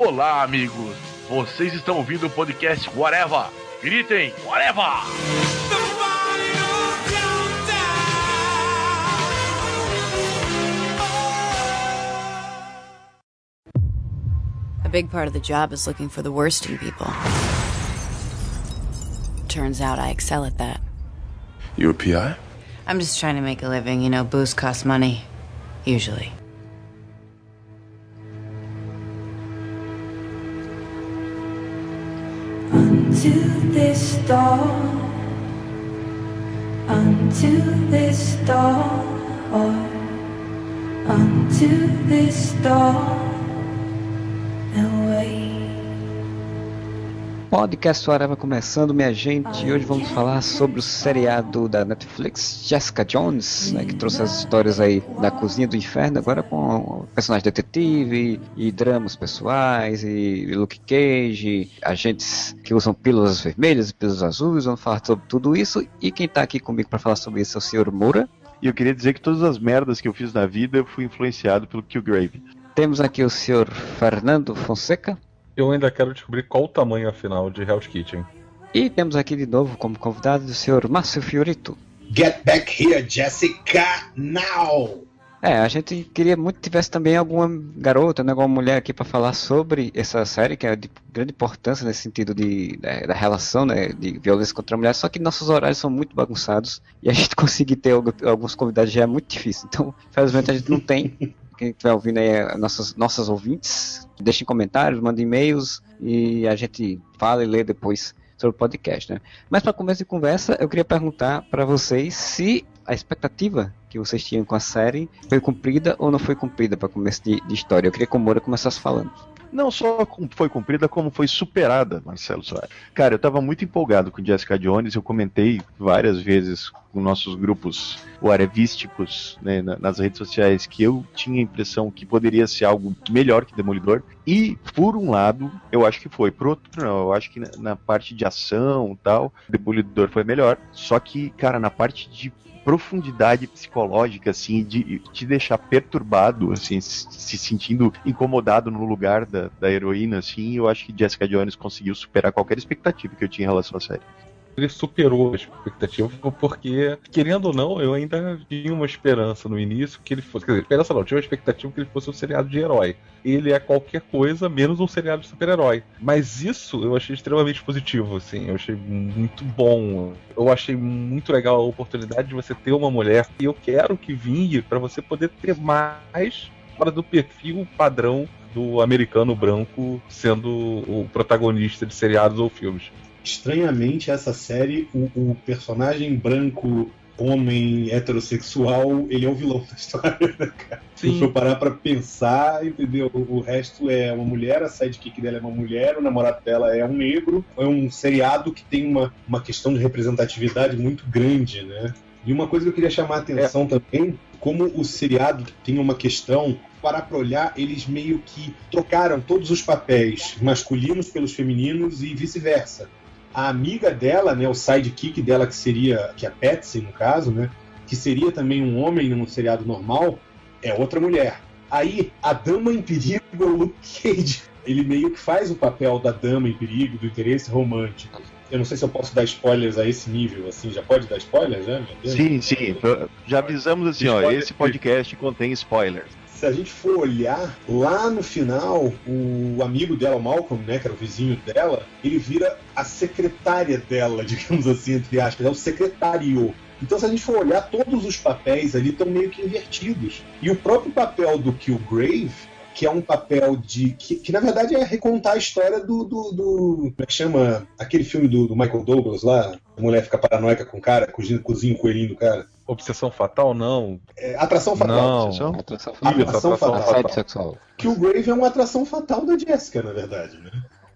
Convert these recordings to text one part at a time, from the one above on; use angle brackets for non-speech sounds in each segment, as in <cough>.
Olá, amigos. Vocês estão ouvindo o podcast Whatever. Gritem, Whatever! A big part of the job is looking for the worst in people. Turns out I excel at that. You a PI? I'm just trying to make a living, you know, booze costs money. Usually. Unto this dawn, unto this dawn, unto this dawn, Podcast Areva começando, minha gente. E hoje vamos falar sobre o seriado da Netflix, Jessica Jones, né, que trouxe as histórias aí da cozinha do inferno, agora com personagem detetive e dramas pessoais e Luke Cage, agentes que usam pílulas vermelhas e pílulas azuis. Vamos falar sobre tudo isso. E quem tá aqui comigo para falar sobre isso é o Sr. Moura. E eu queria dizer que todas as merdas que eu fiz na vida eu fui influenciado pelo Killgrave. Temos aqui o Sr. Fernando Fonseca. Eu ainda quero descobrir qual o tamanho afinal de Hell's Kitchen. E temos aqui de novo como convidado o Sr. Márcio Fiorito. Get back here, Jessica, now! É, a gente queria muito que tivesse também alguma garota, né, alguma mulher aqui para falar sobre essa série, que é de grande importância nesse sentido de, da, da relação né, de violência contra a mulher, só que nossos horários são muito bagunçados e a gente <laughs> conseguir ter alguns convidados já é muito difícil. Então, infelizmente, a gente não tem. <laughs> Quem estiver ouvindo aí, nossas, nossas ouvintes, deixem comentários, mandem e-mails e a gente fala e lê depois sobre o podcast, né? Mas para começo de conversa, eu queria perguntar para vocês se a expectativa que vocês tinham com a série foi cumprida ou não foi cumprida para começo de, de, história. Eu queria que o Moura começasse falando. Não só foi cumprida, como foi superada, Marcelo Soares. Cara, eu estava muito empolgado com Jessica Jones, eu comentei várias vezes com nossos grupos whatevísticos né, nas redes sociais que eu tinha a impressão que poderia ser algo melhor que Demolidor. E, por um lado, eu acho que foi. Por outro, não. Eu acho que na, na parte de ação tal, Demolidor foi melhor. Só que, cara, na parte de profundidade psicológica, assim, de te deixar perturbado, assim, se sentindo incomodado no lugar da, da heroína, assim, eu acho que Jessica Jones conseguiu superar qualquer expectativa que eu tinha em relação à série ele superou a expectativa, porque, querendo ou não, eu ainda tinha uma esperança no início que ele fosse. Quer dizer, esperança não, tinha uma expectativa que ele fosse um seriado de herói. Ele é qualquer coisa menos um seriado de super-herói. Mas isso eu achei extremamente positivo, assim, eu achei muito bom. Eu achei muito legal a oportunidade de você ter uma mulher e eu quero que vingue para você poder ter mais fora do perfil padrão do americano branco sendo o protagonista de seriados ou filmes estranhamente, essa série, o, o, personagem branco, homem, heterossexual, ele é o vilão <laughs> da história, né, cara? Sim. Se for parar pra pensar, entendeu? O resto é uma mulher, a sidekick dela é uma mulher, o namorado dela é um negro. É um seriado que tem uma, uma questão de representatividade muito grande, né? E uma coisa que eu queria chamar a atenção é. também, como o seriado tem uma questão parar para olhar, eles meio que trocaram todos os papéis masculinos pelos femininos e vice-versa a amiga dela, né, o sidekick dela, que seria, que é a Patsy, no caso, né, que seria também um homem num seriado normal, é outra mulher. Aí, a dama em perigo é o Luke Cage. Ele meio que faz o papel da dama em perigo, do interesse romântico. Eu não sei se eu posso dar spoilers a esse nível, assim, já pode dar spoilers, né? Sim, sim. Já avisamos assim, ó, esse podcast contém spoilers se a gente for olhar, lá no final, o amigo dela, o Malcolm, né, que era o vizinho dela, ele vira a secretária dela, <laughs> digamos assim, entre aspas, é o secretário. Então, se a gente for olhar, todos os papéis ali estão meio que invertidos. E o próprio papel do Killgrave, que é um papel de. que, que na verdade é recontar a história do. do, do como é que chama? Aquele filme do, do, Michael Douglas lá, a mulher fica paranoica com o cara, cozinha, cozinha o coelhinho do cara. Obsessão fatal, não. É, atração fatal. Não. Atração, atração fatal. Atração fatal. fatal. Que o Grave é uma atração fatal da Jessica, na verdade, né?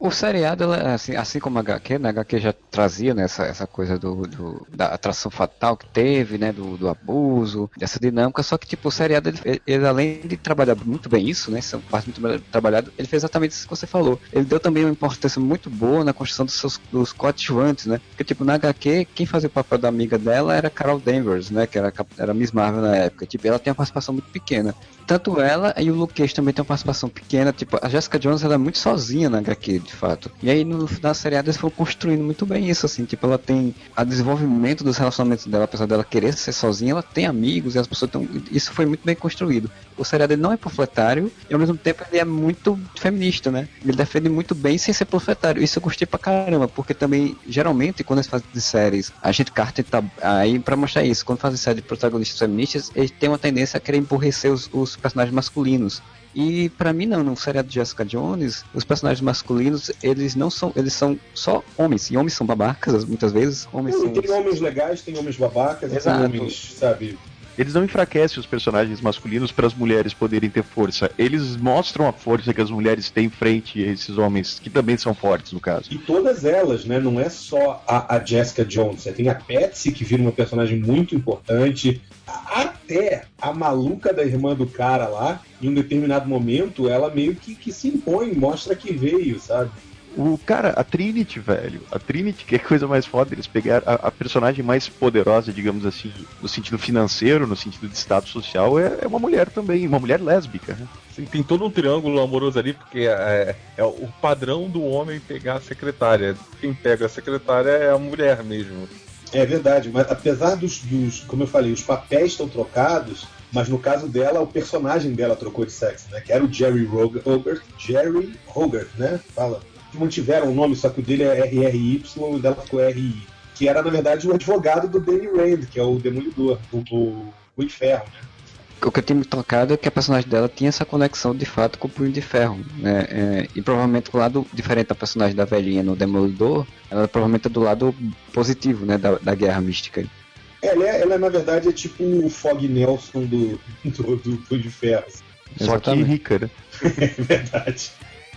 O seriado, assim, assim como a HQ, né, a HQ já trazia né, essa, essa coisa do, do, da atração fatal que teve, né, do, do abuso, dessa dinâmica, só que tipo, o seriado, ele, ele, além de trabalhar muito bem isso, né, essa parte muito bem trabalhada, ele fez exatamente isso que você falou. Ele deu também uma importância muito boa na construção dos seus dos coadjuvantes, né, porque tipo, na HQ, quem fazia o papel da amiga dela era Carol Danvers, né, que era, era Miss Marvel na época, tipo, ela tem uma participação muito pequena. Tanto ela e o Luke Cage também tem uma participação pequena, tipo, a Jessica Jones, ela é muito sozinha na HQ, de fato. E aí no, na seriada eles foram construindo muito bem isso, assim, tipo, ela tem a desenvolvimento dos relacionamentos dela, apesar dela querer ser sozinha, ela tem amigos e as pessoas estão. Isso foi muito bem construído. O seriado não é panfletário e ao mesmo tempo ele é muito feminista, né? Ele defende muito bem sem ser panfletário. Isso eu gostei pra caramba, porque também, geralmente, quando eles fazem de séries, a gente Carter tá aí pra mostrar isso. Quando fazem séries de protagonistas feministas, eles têm uma tendência a querer emborrecer os, os personagens masculinos. E para mim não, no seriado de Jessica Jones, os personagens masculinos, eles não são, eles são só homens, e homens são babacas muitas vezes. Homens são... Tem homens legais, tem homens babacas, Exato. tem homens, sabe, eles não enfraquecem os personagens masculinos para as mulheres poderem ter força. Eles mostram a força que as mulheres têm frente a esses homens, que também são fortes, no caso. E todas elas, né? Não é só a, a Jessica Jones. Você tem a Patsy, que vira uma personagem muito importante. Até a maluca da irmã do cara lá, em um determinado momento, ela meio que, que se impõe, mostra que veio, sabe? O cara, a Trinity, velho. A Trinity, que é coisa mais foda, eles pegaram a, a, personagem mais poderosa, digamos assim, no sentido financeiro, no sentido de status social, é, é uma mulher também, uma mulher lésbica. Né? Sim, tem todo um triângulo amoroso ali, porque é, é, o padrão do homem pegar a secretária. Quem pega a secretária é a mulher mesmo. É verdade, mas apesar dos, dos como eu falei, os papéis estão trocados, mas no caso dela, o personagem dela trocou de sexo, né? Que era o Jerry Hogarth, Jerry Hogarth, né? Fala mantiveram o nome, só que o dele é RRY e o dela ficou RI. Que era, na verdade, o advogado do Danny Rand, que é o Demolidor, o, o, o Inferno, né? o que eu tinha me tocado é que a personagem dela tinha essa conexão de fato com o Punho de Ferro, né? É, e provavelmente do lado diferente da personagem da velhinha no Demolidor, ela provavelmente é do lado positivo, né? Da, da guerra mística. Ela, é, ela, na verdade, é tipo o Fog Nelson do, do, do Punho de Ferro. Só que rica, né? <laughs> é verdade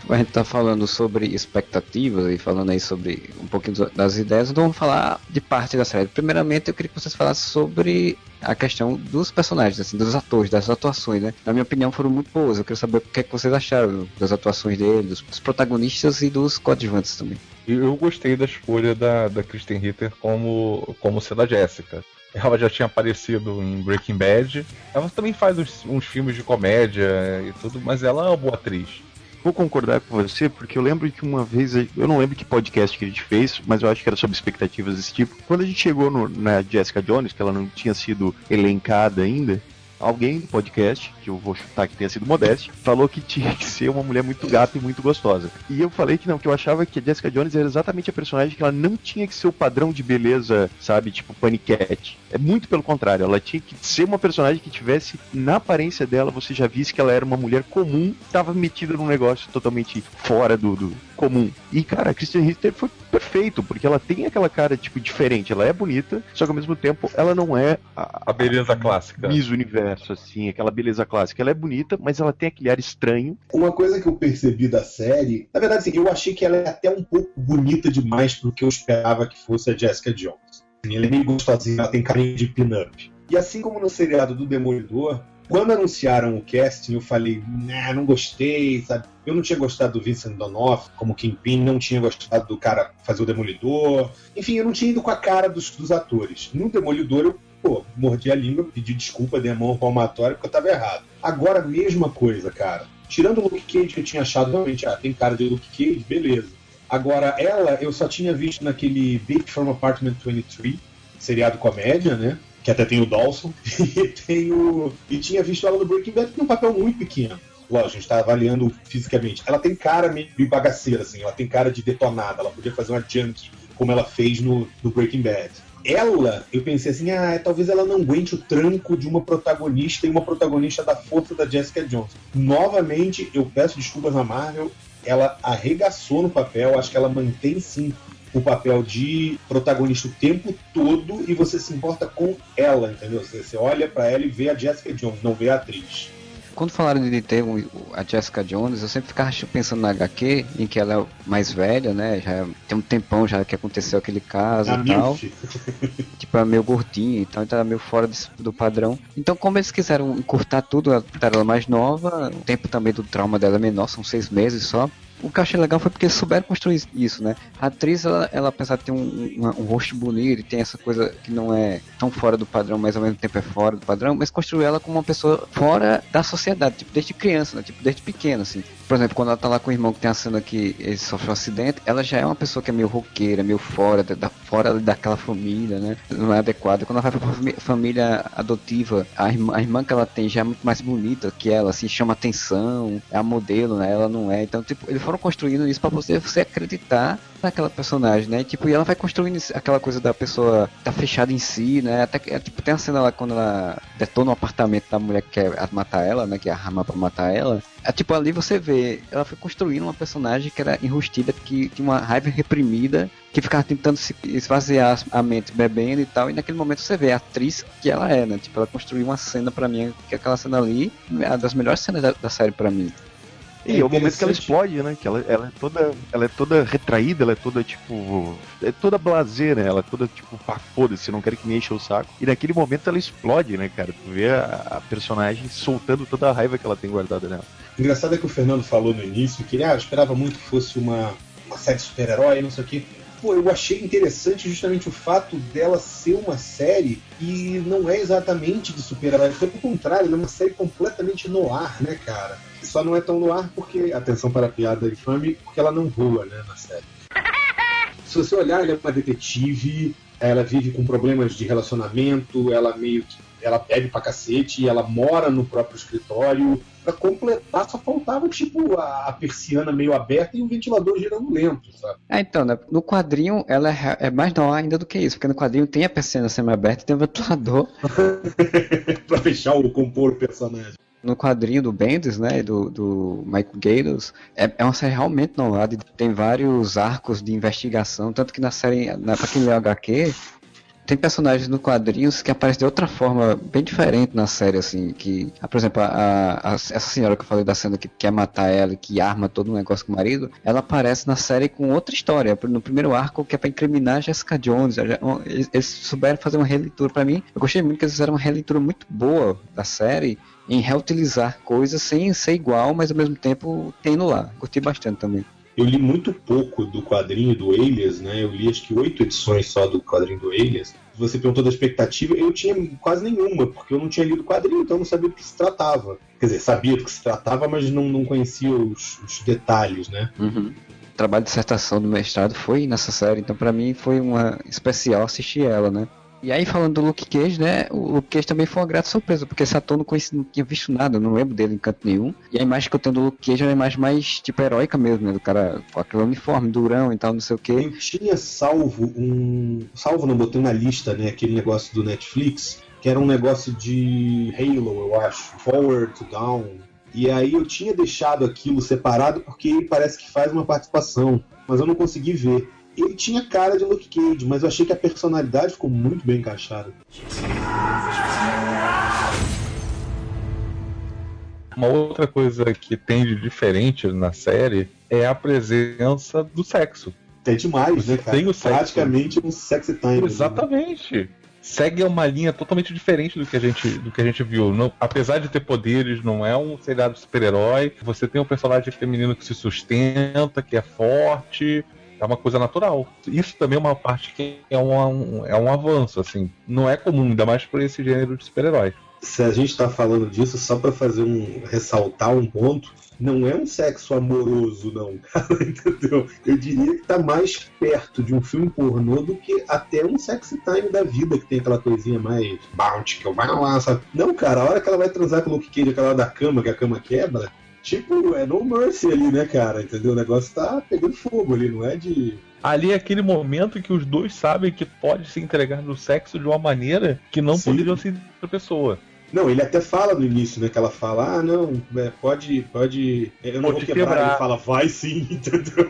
a gente tá falando sobre expectativas e falando aí sobre um pouquinho das ideias, então vamos falar de parte da série. Primeiramente, eu queria que vocês falassem sobre a questão dos personagens, assim, dos atores, das atuações, né? Na minha opinião, foram muito boas. Eu queria saber o que, é que vocês acharam das atuações deles, dos protagonistas e dos coadjuvantes também. Eu gostei da escolha da, da Kristen Ritter como, como sendo a Jessica. Ela já tinha aparecido em Breaking Bad. Ela também faz uns, uns filmes de comédia e tudo, mas ela é uma boa atriz vou concordar com você, porque eu lembro que uma vez, eu não lembro que podcast que a gente fez, mas eu acho que era sobre expectativas desse tipo. Quando a gente chegou no, na Jessica Jones, que ela não tinha sido elencada ainda, alguém do podcast, que eu vou chutar que tenha sido Modeste, falou que tinha que ser uma mulher muito gata e muito gostosa. E eu falei que não, que eu achava que a Jessica Jones era exatamente a personagem que ela não tinha que ser o padrão de beleza, sabe, tipo paniquete. É muito pelo contrário, ela tinha que ser uma personagem que tivesse, na aparência dela, você já visse que ela era uma mulher comum, estava metida num negócio totalmente fora do, do comum. E, cara, a Christian Ritter foi perfeito, porque ela tem aquela cara, tipo, diferente. Ela é bonita, só que ao mesmo tempo ela não é a, a beleza a, clássica. Miss Universo, assim, aquela beleza clássica. Ela é bonita, mas ela tem aquele ar estranho. Uma coisa que eu percebi da série, na verdade, assim, eu achei que ela é até um pouco bonita demais pro que eu esperava que fosse a Jessica Jones. Ela é meio gostosinha, ela tem carinho de pin-up. E assim como no seriado do Demolidor, quando anunciaram o casting, eu falei, nah, não gostei, sabe? Eu não tinha gostado do Vincent Donoff como Kingpin, não tinha gostado do cara fazer o Demolidor. Enfim, eu não tinha ido com a cara dos, dos atores. No Demolidor, eu pô, mordi a língua, pedi desculpa, dei a mão palmatória porque eu tava errado. Agora, mesma coisa, cara. Tirando o Luke Cage, que eu tinha achado realmente, ah, tem cara de Luke Cage, beleza. Agora, ela eu só tinha visto naquele Big From Apartment 23, seriado comédia, né? Que até tem o Dawson. <laughs> e, tem o... e tinha visto ela no Breaking Bad num papel muito pequeno. Lógico, a gente tá avaliando fisicamente. Ela tem cara meio bagaceira, assim, ela tem cara de detonada. Ela podia fazer uma junk como ela fez no, no Breaking Bad ela, eu pensei assim, ah, talvez ela não aguente o tranco de uma protagonista e uma protagonista da força da Jessica Jones. Novamente, eu peço desculpas à Marvel, ela arregaçou no papel, acho que ela mantém sim o papel de protagonista o tempo todo e você se importa com ela, entendeu? Você, você olha para ela e vê a Jessica Jones, não vê a atriz. Quando falaram de ter um, a Jessica Jones, eu sempre ficava pensando na HQ, em que ela é mais velha, né? Já tem um tempão já que aconteceu aquele caso a e tal. <laughs> tipo, é meio gordinha, então tá meio fora do padrão. Então, como eles quiseram encurtar tudo, ela mais nova, o tempo também do trauma dela é menor, são seis meses só o que eu achei legal foi porque souberam construir isso, né? A atriz, ela, ela apesar de ter um, um, rosto bonito e tem essa coisa que não é tão fora do padrão, mas ao mesmo tempo é fora do padrão, mas construiu ela como uma pessoa fora da sociedade, tipo, desde criança, né? Tipo, desde pequena, assim. Por exemplo, quando ela tá lá com o irmão que tem a cena que ele sofreu um acidente, ela já é uma pessoa que é meio roqueira, meio fora, da, fora daquela família, né? Não é adequada. Quando ela vai pra família adotiva, a irmã, a irmã que ela tem já é muito mais bonita que ela, assim, chama atenção, é a modelo, né? Ela não é. Então, tipo, ele foram construindo isso para você, você acreditar naquela personagem, né? Tipo, e ela vai construindo aquela coisa da pessoa tá fechada em si, né? Até que, é, tipo, tem a cena lá quando ela detona o apartamento da mulher que quer matar ela, né? Que é arma pra matar ela. É, tipo, ali você vê, ela foi construindo uma personagem que era enrustida, que tinha uma raiva reprimida, que ficava tentando se esvaziar a mente bebendo e tal, e naquele momento você vê a atriz que ela é, né? Tipo, ela construiu uma cena para mim, que aquela cena ali é uma das melhores cenas da, da série para mim. E é, o momento que ela explode, né? Que ela, ela, é toda, ela é toda retraída, ela é toda tipo. É toda blazer, né? Ela é toda tipo, pá, foda-se, não quero que me encha o saco. E naquele momento ela explode, né, cara? Tu vê a, a, personagem soltando toda a raiva que ela tem guardada nela. Engraçado é que o Fernando falou no início que ele ah, esperava muito que fosse uma, uma série de super-herói, não sei o quê pô, eu achei interessante justamente o fato dela ser uma série e não é exatamente de super-herói. Pelo contrário, ela é uma série completamente no ar, né, cara? Só não é tão no ar porque, atenção para a piada infame, porque ela não voa, né, na série. <laughs> Se você olhar, ela é uma detetive, ela vive com problemas de relacionamento, ela meio que ela bebe pra cacete, ela mora no próprio escritório. Pra completar, só faltava, tipo, a, a persiana meio aberta e o ventilador girando lento, sabe? É, então, né? no quadrinho ela é, é mais não ainda do que isso, porque no quadrinho tem a persiana semi-aberta e tem o ventilador. <laughs> pra fechar o compor o personagem no quadrinho do Bendis, né, do, do Michael Gaydos, é, é uma série realmente inovada, tem vários arcos de investigação, tanto que na série, na, pra quem lê HQ, tem personagens no quadrinhos que aparecem de outra forma bem diferente na série, assim, que, ah, por exemplo, a, a, essa senhora que eu falei da cena que quer matar ela e que arma todo um negócio com o marido, ela aparece na série com outra história, no primeiro arco que é pra incriminar Jessica Jones, eles, eles souberam fazer uma releitura. Para mim, eu gostei muito que eles fizeram uma releitura muito boa da série, em reutilizar coisas sem ser igual, mas ao mesmo tempo tendo lá. Curti bastante também. Eu li muito pouco do quadrinho do Elias, né? Eu li acho que oito edições só do quadrinho do Elias. Você perguntou da expectativa, eu tinha quase nenhuma, porque eu não tinha lido o quadrinho, então eu não sabia do que se tratava. Quer dizer, sabia do que se tratava, mas não, não conhecia os, os detalhes, né? Uhum. O trabalho de dissertação do mestrado foi nessa série, então para mim foi uma especial assistir ela, né? E aí, falando do Luke Cage, né? O Luke Cage também foi uma grata surpresa, porque esse ator não, conheci, não tinha visto nada, não lembro dele em canto nenhum. E a imagem que eu tenho do Luke Cage é uma imagem mais, tipo, heróica mesmo, né? Do cara com aquele uniforme, durão e tal, não sei o quê. Eu tinha salvo um. Salvo, não, botei na lista, né? Aquele negócio do Netflix, que era um negócio de Halo, eu acho. Forward to Down. E aí eu tinha deixado aquilo separado porque parece que faz uma participação, mas eu não consegui ver ele tinha cara de Luke Cage, mas eu achei que a personalidade ficou muito bem encaixada. Uma outra coisa que tem de diferente na série é a presença do sexo. É demais, né, cara? Tem o sexo. Praticamente um sexy time. Né? Exatamente. Né? Segue uma linha totalmente diferente do que a gente, do que a gente viu. Não, apesar de ter poderes, não é um seriado super-herói. Você tem um personagem feminino que se sustenta, que é forte, é uma coisa natural. Isso também é uma parte que é um, é um avanço, assim. Não é comum, ainda mais por esse gênero de super-herói. Se a gente está falando disso, só para fazer um. ressaltar um ponto, não é um sexo amoroso, não, <laughs> cara, entendeu? Eu diria que tá mais perto de um filme pornô do que até um sexy time da vida, que tem aquela coisinha mais bounty, que eu vai lá, sabe? Não, cara, a hora que ela vai transar com o Luke Cage, aquela da cama, que a cama quebra, tipo, é no mercy ali, né, cara? Entendeu? O negócio tá pegando fogo ali, não é de. Ali é aquele momento que os dois sabem que pode se entregar no sexo de uma maneira que não Sim. poderiam ser outra pessoa. Não, ele até fala no início, né? Que ela fala, ah, não, é, pode, pode. Eu não pode vou quebrar. quebrar. Ele fala, vai sim, <laughs> entendeu?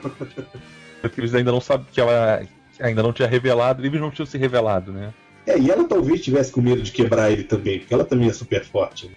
Porque eles ainda não sabem que ela ainda não tinha revelado, eles não tinham se revelado, né? É, e ela talvez tivesse com medo de quebrar ele também, porque ela também é super forte. Né?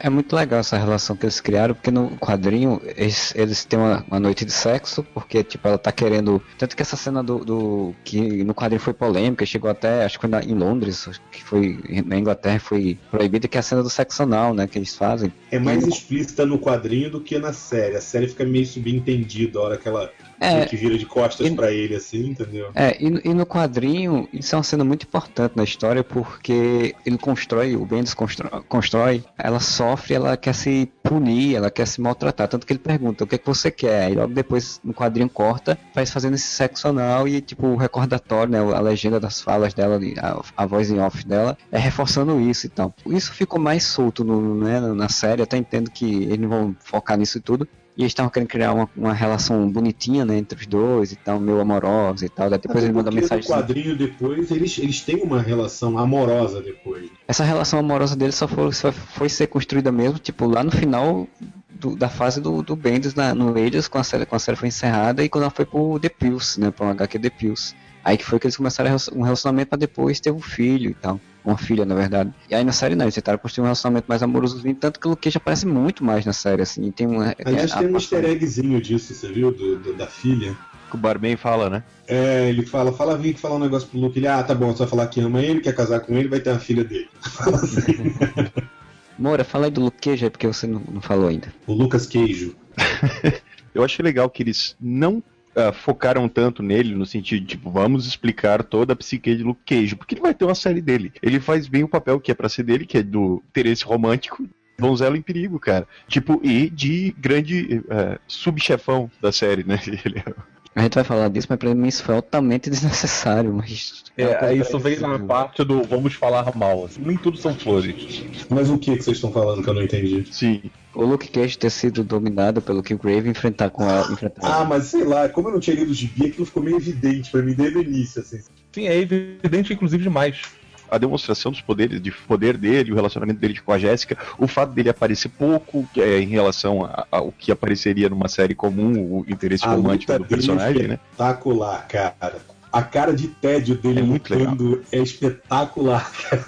É muito legal essa relação que eles criaram, porque no quadrinho eles, eles têm uma, uma, noite de sexo, porque tipo, ela tá querendo. Tanto que essa cena do. do que no quadrinho foi polêmica, chegou até, acho que na, em Londres, que foi. Na Inglaterra foi proibida, que é a cena do sexo anal, né? Que eles fazem. É mais e... explícita no quadrinho do que na série. A série fica meio subentendida a hora que ela é, que vira de costas e, para ele, assim, entendeu? É, e, e, no quadrinho, isso é uma cena muito importante na história, porque ele constrói, o Bendis constrói, constrói, ela sofre, ela quer se punir, ela quer se maltratar, tanto que ele pergunta, o que é que você quer? E logo depois, no quadrinho corta, faz fazendo esse sexo anal e, tipo, o recordatório, né, a legenda das falas dela, a, a voz em off dela, é reforçando isso e tal. Isso ficou mais solto no, né, na série, até entendo que eles não vão focar nisso e tudo, e eles estavam querendo criar uma, uma relação bonitinha, né, entre os dois e tal, meio amorosa e tal. Daí depois ele mandou mensagem. No quadrinho depois, eles, eles têm uma relação amorosa depois. Essa relação amorosa deles só foi, só foi ser construída mesmo, tipo, lá no final do, da fase do, do Bendis na, no Raiders, quando a, série, quando a série foi encerrada e quando ela foi pro The Pills, né, pra um HQ The Pills. Aí que foi que eles começaram um relacionamento para depois ter um filho e tal uma filha, na verdade. E aí na série não, eles tentaram construir um relacionamento mais amoroso, tanto que o Luke Cage aparece muito mais na série, assim. Tem uma, Aliás, é, tem um easter eggzinho disso, você viu? Do, do, da filha. Que o Barman fala, né? É, ele fala, fala, vem que falar um negócio pro Luke. Ele, ah, tá bom, você vai falar que ama ele, quer casar com ele, vai ter a filha dele. <laughs> Fala assim. <laughs> Moura, fala aí do Luke Cage porque você não, não falou ainda. O Lucas Queijo. <laughs> Eu achei legal que eles não uh, focaram tanto nele no sentido de, tipo, vamos explicar toda a psique de Luke Cage, porque ele vai ter uma série dele. Ele faz bem o papel que é para ser dele, que é do interesse romântico, donzelo em perigo, cara. Tipo, e de grande uh, subchefão da série, né? <laughs> Ele é a gente vai falar disso, mas pra mim isso foi altamente <laughs> desnecessário. Mas... É, isso vem na parte do vamos falar mal. Assim, nem tudo são flores. Mas o que, que vocês estão falando que eu não entendi? Sim. O Luke Cage ter sido dominado pelo Killgrave e enfrentar com ela. Enfrentar ah, mas sei lá, como eu não tinha lido o gibi, aquilo ficou meio evidente pra mim desde o início, assim. Sim, é evidente, inclusive, demais a demonstração dos poderes, de poder dele, o relacionamento dele com a Jéssica, o fato dele aparecer pouco é, em relação ao que apareceria numa série comum, o interesse a romântico do personagem, é né? Espetacular, cara. A cara de tédio dele é muito lutando é espetacular, cara.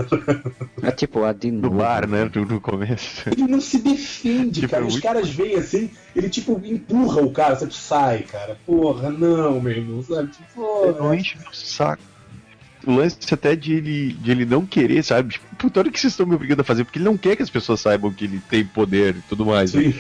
É tipo a de No bar, né? No começo. Ele não se defende, tipo, cara. É Os caras veem assim, ele tipo empurra o cara, sabe? Sai, cara. Porra, não, meu irmão, sabe? Tipo, porra. Não enche meu saco o lance até de ele, de ele não querer, sabe? Tipo, puta, olha o que vocês estão me obrigando a fazer, porque ele não quer que as pessoas saibam que ele tem poder e tudo mais. Sim. Né?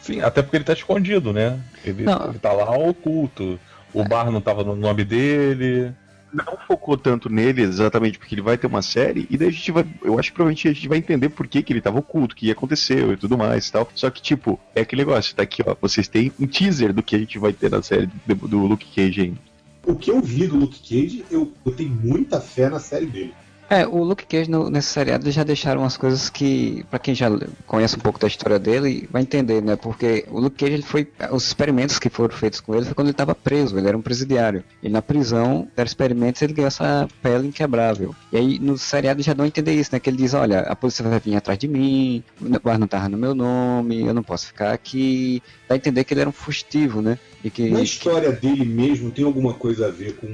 Sim, até porque ele tá escondido, né? Ele, ele tá lá oculto. O é. bar não tava no nome dele. Não focou tanto nele exatamente porque ele vai ter uma série, e daí a gente vai. Eu acho que provavelmente a gente vai entender por que, que ele tava oculto, o que aconteceu e tudo mais e tal. Só que, tipo, é aquele negócio, tá aqui, ó. Vocês têm um teaser do que a gente vai ter na série do, do Luke Cage ainda o que eu vi do Luke Cage, eu, tenho muita fé na série dele. É, o Luke Cage no, nesse seriado já deixaram umas coisas que, para quem já conhece um pouco da história dele, vai entender, né? Porque o Luke Cage, ele foi, os experimentos que foram feitos com ele foi quando ele estava preso, ele era um presidiário. E na prisão, deram experimentos ele ganhou essa pele inquebrável. E aí no seriado já dão a entender isso, né? Que ele diz, olha, a polícia vai vir atrás de mim, o bar não tava no meu nome, eu não posso ficar aqui. Dá a entender que ele era um fugitivo, né? E que, Na história que... dele mesmo tem alguma coisa a ver com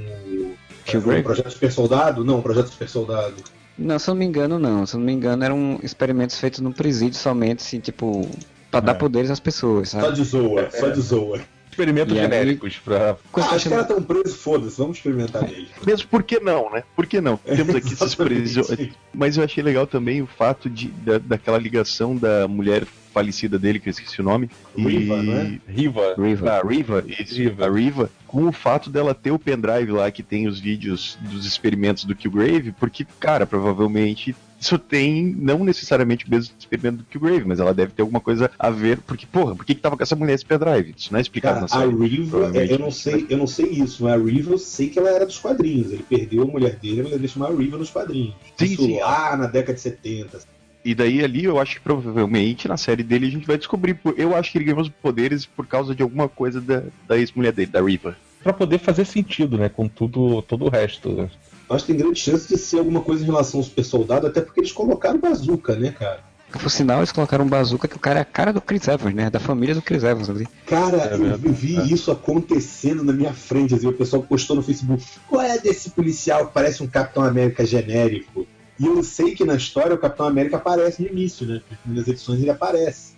o projeto Super Soldado? Não, projeto Super Soldado. Não, se eu não me engano, não. Se eu não me engano, eram experimentos feitos no presídio somente, assim, tipo, pra é. dar poderes às pessoas, sabe? Só de zoa, é, só de zoa. Experimentos genéricos aí... pra. Ah, os caras estão presos, foda-se, vamos experimentar nele. <laughs> Mesmo por que não, né? Por que não? Temos aqui esses presos. Mas eu achei legal também o fato de, da, daquela ligação da mulher falecida dele, que eu esqueci o nome. Riva, e... né? Riva. Riva. Ah, Riva, isso, Riva. A Riva, com o fato dela ter o pendrive lá que tem os vídeos dos experimentos do Killgrave, porque, cara, provavelmente isso tem não necessariamente o mesmo experimento do Killgrave, mas ela deve ter alguma coisa a ver, porque, porra, por que, que tava com essa mulher esse pendrive? Isso não é explicado Cara, na série. A Riva, eu não sei, eu não sei isso, mas a Riva eu sei que ela era dos quadrinhos. Ele perdeu a mulher dele, mas ele chamar a Riva nos quadrinhos. Sim, isso sim. lá na década de 70. E daí ali eu acho que provavelmente na série dele a gente vai descobrir. Eu acho que ele ganhou os poderes por causa de alguma coisa da, da ex-mulher dele, da Riva. Pra poder fazer sentido, né? Com tudo, todo o resto. Acho que tem grande chance de ser alguma coisa em relação ao super soldado, até porque eles colocaram bazooka, né, cara? Por sinal, eles colocaram um bazooka que o cara é a cara do Chris Evans, né? Da família do Chris Evans ali. Cara, é eu vi é. isso acontecendo na minha frente. Assim, o pessoal postou no Facebook. Qual é desse policial que parece um Capitão América genérico? E eu sei que na história o Capitão América aparece no início, né? Nas primeiras edições ele aparece.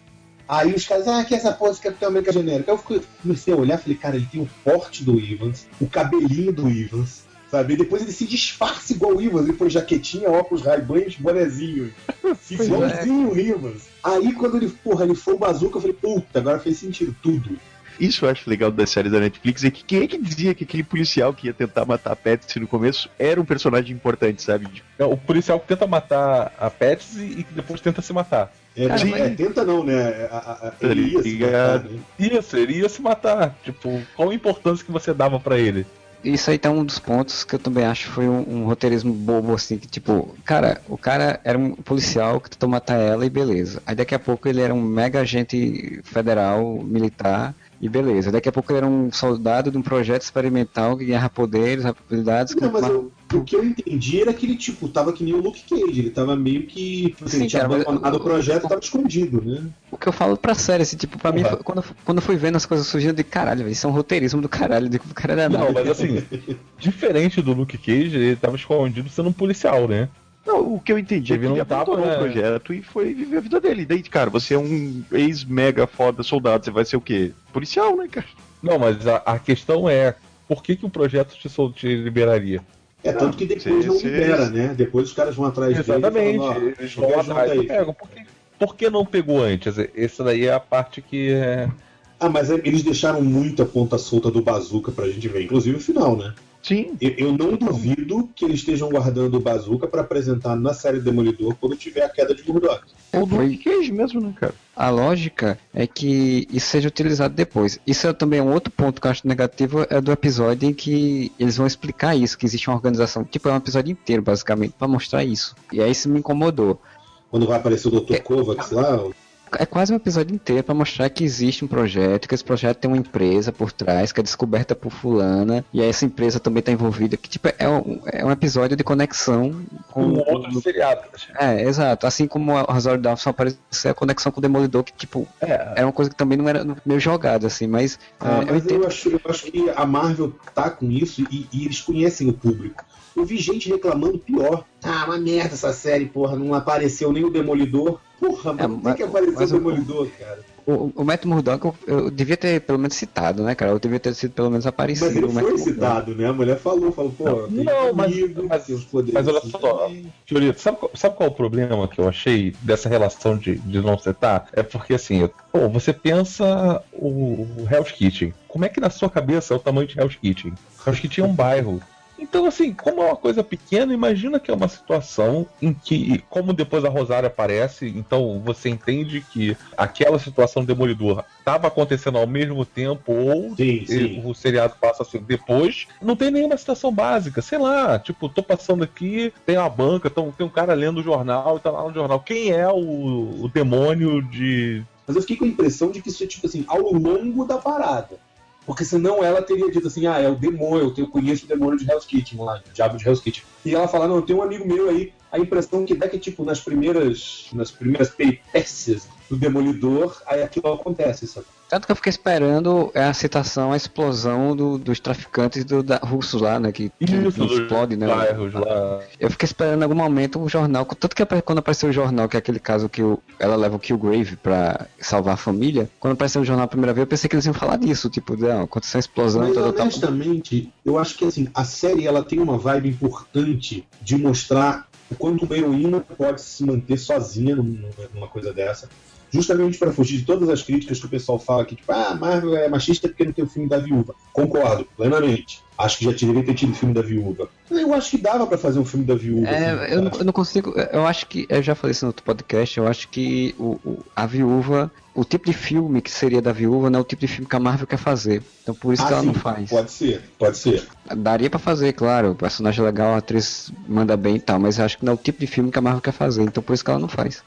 Aí os caras, ah, que essa pose que Capitão América genérica. Eu comecei a olhar falei, cara, ele tem o porte do Evans, o cabelinho do Evans, sabe? E depois ele se disfarça igual o Evans, ele põe jaquetinha, óculos, raibães, bonezinho. <laughs> Igualzinho o Evans. Aí quando ele, porra, ele foi o bazuca, eu falei, puta, agora fez sentido, tudo. Isso eu acho legal das séries da Netflix, é que quem é que dizia que aquele policial que ia tentar matar a Patsy no começo era um personagem importante, sabe? É, o policial que tenta matar a Patsy e que depois tenta se matar. É, Cara, é, tenta não, né? A, a, a, ele ia se matar, né? Isso, ele ia se matar. Tipo, qual a importância que você dava pra ele? Isso aí tá um dos pontos que eu também acho que foi um, um roteirismo bobo, assim, que tipo, cara, o cara era um policial que tentou matar ela e beleza. Aí daqui a pouco ele era um mega agente federal, militar, e beleza. Daqui a pouco ele era um soldado de um projeto experimental que ganhava poderes, habilidades. Não, mas eu- o que eu entendi era que ele, tipo, tava que nem o Luke Cage, ele tava meio que. Tipo, assim, Sim, tinha cara, abandonado o projeto e tava escondido, né? O que eu falo pra série, assim, tipo, pra mim, Porra. foi- quando, eu- quando eu fui vendo as coisas surgindo, eu de caralho, velho, isso é um roteirismo do caralho, de que o cara era Não, mas assim, <laughs> diferente do Luke Cage, ele tava escondido sendo um policial, né? Não, o que eu entendi é que ele um tapa, abandonou né? o projeto e foi viver a vida dele. Daí, cara, você é um ex-mega foda soldado, você vai ser o quê? Policial, né, cara? Não, mas a, a questão é, por que, que o projeto te, sol- te liberaria? É tanto que depois não libera, né? Depois os caras vão atrás Exatamente, dele. e ó, eles vão atrás e pegam. Por que, por que não pegou antes? Essa daí é a parte que é. Ah, mas é- eles deixaram muita ponta solta do Bazooka pra gente ver, inclusive o final, né? Sim. Eu, eu não duvido que eles estejam guardando o Bazooka pra apresentar na série Demolidor quando tiver a queda de Murdoch. O Foi- Cage mesmo, né, cara? A lógica é que isso seja utilizado depois. Isso é também um outro ponto que eu acho negativo, é do episódio em que eles vão explicar isso, que existe uma organização, tipo, é um episódio inteiro, basicamente, pra mostrar isso. E aí isso me incomodou. Quando vai aparecer o Dr. Kovacs lá, É quase um episódio inteiro pra mostrar que existe um projeto, que esse projeto tem uma empresa por trás, que é descoberta por fulana, e aí essa empresa também tá envolvida, que tipo, é um, é um episódio de conexão com... Com outros seriados. É, exato. Assim como a Rosário Dawson apareceu a conexão com o Demolidor, que tipo, É, era uma coisa que também não era meio jogada, assim, mas... Ah, é, eu mas eu, entendo. acho, eu acho que a Marvel tá com isso e, e eles conhecem o público. Eu vi gente reclamando pior. Ah, uma merda essa série, porra, não apareceu nem o Demolidor. Porra, mano, tem mas- que aparecer o Demolidor, cara. O, o Matt Murdock eu, eu devia ter pelo menos citado, né, cara? Eu devia ter sido pelo menos aparecido. Mas ele o Matt foi Murdock. citado, né? A mulher falou, falou, pô, Não, tem não, mas- amigo, mas- tem os poderes. mas olha só. Fiorito, sabe, qual- sabe qual é o problema que eu achei dessa relação de, de não setar? É porque assim, pô, você pensa o, o Hell's Kitchen. Como é que na sua cabeça é o tamanho de Hell's Kitchen? Hell's Kitchen é um bairro. Então, assim, como é uma coisa pequena, imagina que é uma situação em que, como depois a Rosário aparece, então você entende que aquela situação demolidora estava acontecendo ao mesmo tempo, ou Sim, sim. o seriado passa assim depois. Não tem nenhuma situação básica, sei lá, tipo, tô passando aqui, tem uma banca, tão, tem um cara lendo o jornal e tá lá no jornal. Quem é o, o demônio de. Mas eu fiquei com a impressão de que isso é tipo assim, ao longo da parada. Porque senão ela teria dito assim, ah, é o demônio, eu, conheço o demônio de Hell's Kitchen lá, o diabo de Hell's Kitchen. E ela fala, não, tenho um amigo meu aí, a impressão que dá que, tipo, nas primeiras, nas primeiras peripécias do Demolidor, aí aquilo acontece, sabe? Tanto que eu fiquei esperando é a citação, a explosão do- dos traficantes do, da, russos lá, né? Que, que Isso, explode, né? bairros lá. Eu fiquei esperando em algum momento o jornal. Tanto que quando apareceu o jornal, que é aquele caso que o- ela leva o Killgrave pra salvar a família, quando apareceu o jornal a primeira vez, eu pensei que eles iam falar disso, tipo, não, aconteceu a explosão Mas toda tal. honestamente, eu acho que assim, a série ela tem uma vibe importante de mostrar o quanto uma heroína pode se manter sozinha num- numa coisa dessa. Justamente para fugir de todas as críticas que o pessoal fala que, tipo, ah, Marvel é machista porque não tem o filme da viúva. Concordo, plenamente. Acho que já deveria ter tido o filme da viúva. Eu acho que dava para fazer um filme da viúva. assim, É, eu, não, sabe? eu não consigo. Eu acho que. Eu já falei isso no outro podcast. Eu acho que o, o- a viúva. O tipo de filme que seria da viúva não é o tipo de filme que a Marvel quer fazer. Então por isso Ah, que ela sim, não faz. Pode ser, pode ser. Daria pra fazer, claro. O personagem é legal, a atriz manda bem e tal. Mas eu acho que não é o tipo de filme que a Marvel quer fazer. Então por isso que ela não faz.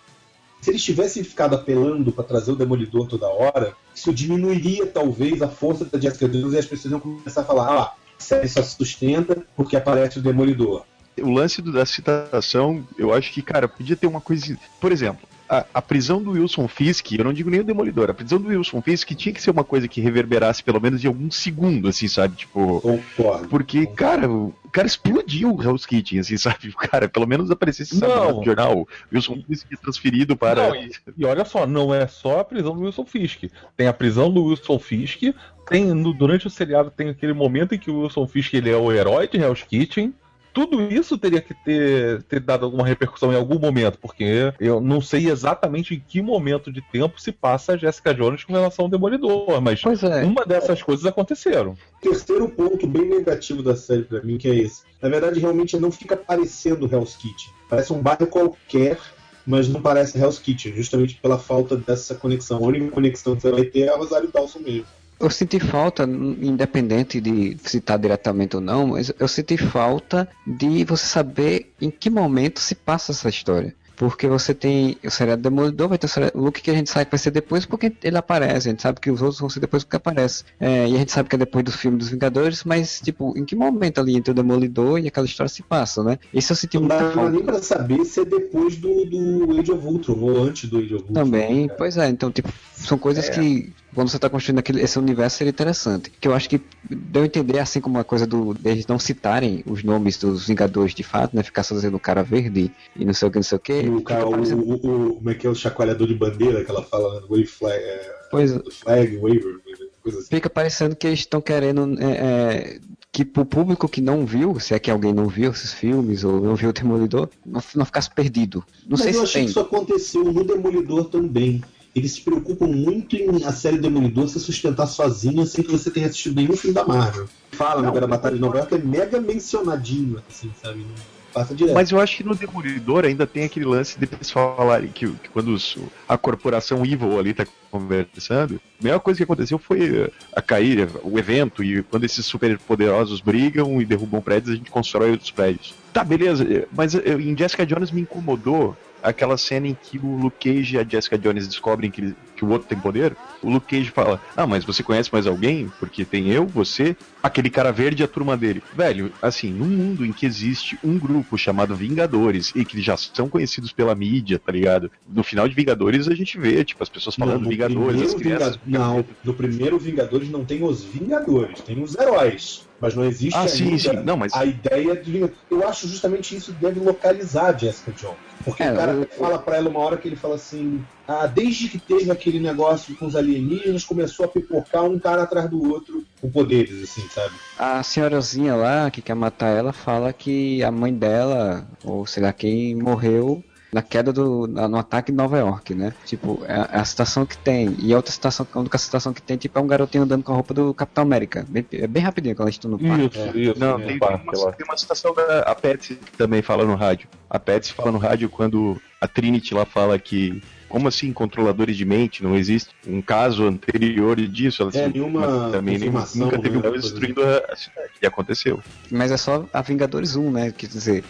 Se eles tivessem ficado apelando para trazer o Demolidor toda hora, isso diminuiria talvez a força da Jessica Jones e as pessoas iam começar a falar: ah, série só se sustenta porque aparece o Demolidor. O lance da citação, eu acho que, cara, podia ter uma coisa. Por exemplo, a, a, prisão do Wilson Fisk, eu não digo nem o Demolidor, a prisão do Wilson Fisk tinha que ser uma coisa que reverberasse pelo menos em algum segundo, assim, sabe? Tipo. Concordo. Porque, cara, o cara explodiu o Hell's Kitchen, assim, <laughs> sabe? O cara, pelo menos aparecesse sabe, no jornal. Wilson Fisk transferido para. Não, e, e, olha só, não é só a prisão do Wilson Fisk. Tem a prisão do Wilson Fisk, tem no, durante o seriado tem aquele momento em que o Wilson Fisk ele é o herói de Hell's Kitchen tudo isso teria que ter, ter dado alguma repercussão em algum momento, porque eu não sei exatamente em que momento de tempo se passa a Jessica Jones com relação ao Demolidor, mas é. uma dessas coisas aconteceram. Terceiro ponto bem negativo da série para mim que é esse. Na verdade, realmente não fica parecendo Hell's Kitchen. Parece um bairro qualquer mas não parece Hell's Kitchen, justamente pela falta dessa conexão. A única conexão que você vai ter é a Rosário Dawson mesmo. Eu senti falta, independente de citar diretamente ou não, mas eu senti falta de você saber em que momento se passa essa história. Porque você tem o seriado Demolidor, vai ter o Luke que a gente sabe que vai ser depois porque ele aparece, a gente sabe que os outros vão ser depois porque aparece. É, e a gente sabe que é depois do filme dos Vingadores, mas, tipo, em que momento ali entre o Demolidor e aquela história se passa, né? Isso eu senti Não muita dá falta. nem pra saber se é depois do, do Age of Ultron ou antes do Age of Ultron. Também, pois é, então, tipo, são coisas é. que quando você está construindo aquele, esse universo seria interessante. Que eu acho que deu a entender, assim como uma coisa do eles não citarem os nomes dos Vingadores de fato, né? Ficar só dizendo o cara verde e não sei o que, não sei o que. O, cara, parecendo... o, o, como é que é o chacoalhador de bandeira que ela fala, né? Wave flag, é, pois, flag, waiver, coisa assim. Fica parecendo que eles estão querendo é, é, que pro público que não viu, se é que alguém não viu esses filmes ou não viu o Demolidor, não, não ficasse perdido. Não Mas sei eu se achei tem. que isso aconteceu no Demolidor também eles se preocupam muito em a série Demolidor se sustentar sozinha sem que você tenha assistido nenhum filme da Marvel. Fala no da Batalha de Nova York é mega mencionadinho, assim, sabe? Passa direto. Mas eu acho que no Demolidor ainda tem aquele lance de eles falarem que, que quando os, a corporação Evil ali tá conversando, a melhor coisa que aconteceu foi a cair, o evento, e quando esses super poderosos brigam e derrubam prédios, a gente constrói outros prédios. Tá, beleza, mas em Jessica Jones me incomodou aquela cena em que o Luke Cage e a Jessica Jones descobrem que, que o outro tem poder, o Luke Cage fala: Ah, mas você conhece mais alguém? Porque tem eu, você, aquele cara verde e a turma dele. Velho, assim, num mundo em que existe um grupo chamado Vingadores e que já são conhecidos pela mídia, tá ligado? No final de Vingadores a gente vê, tipo, as pessoas falando não, Vingadores, as crianças. Não, no primeiro Vingadores não tem os Vingadores, tem os heróis. Mas não existe ah, sim, sim. Não, mas... a ideia de. Eu acho justamente isso deve localizar a Jessica Jones. Porque é, o cara eu... fala pra ela uma hora que ele fala assim: ah, desde que teve aquele negócio com os alienígenas, começou a pipocar um cara atrás do outro com poderes, assim, sabe? A senhorazinha lá que quer matar ela fala que a mãe dela, ou sei lá quem, morreu na queda do. no ataque em Nova York, né? Tipo, é, é a situação que tem. E a outra situação, a única situação que tem, tipo, é um garotinho andando com a roupa do Capitão América. Bem, é bem rapidinho quando eles estão no parque. Isso, é. isso. Não, tem, parque, tem, uma, tem uma situação da a Patsy também fala no rádio. A Patsy fala no rádio quando a Trinity lá fala que como assim controladores de mente? Não existe um caso anterior disso? Ela é, nenhuma também nunca teve um destruindo a cidade. E aconteceu. Mas é só a Vingadores 1, né? Quer dizer,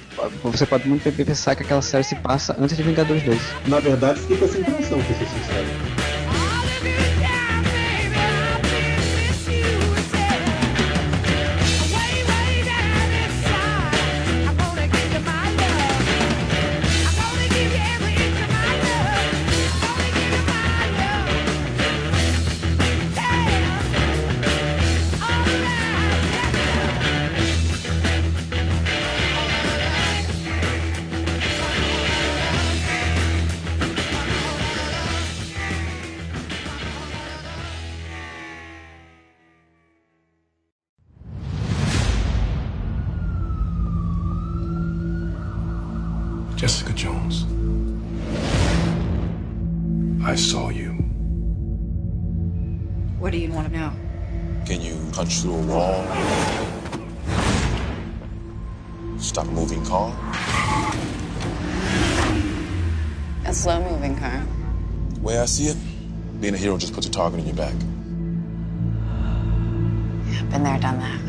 você pode muito bem pensar que aquela série se passa antes de Vingadores 2. Na verdade, fica sem impressão, pra ser sincero. I saw you. What do you want to know? Can you punch through a wall? Stop a moving car? A slow moving car. The way I see it, being a hero just puts a target on your back. Yeah, been there, done that.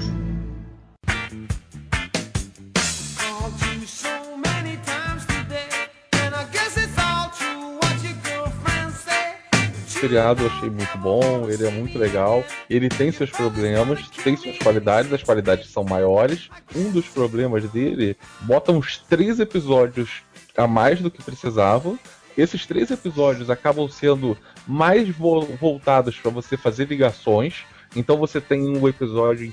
Seriado eu achei muito bom, ele é muito legal. Ele tem seus problemas, tem suas qualidades, as qualidades são maiores. Um dos problemas dele bota uns três episódios a mais do que precisava Esses três episódios acabam sendo mais vo voltados para você fazer ligações. Então você tem um episódio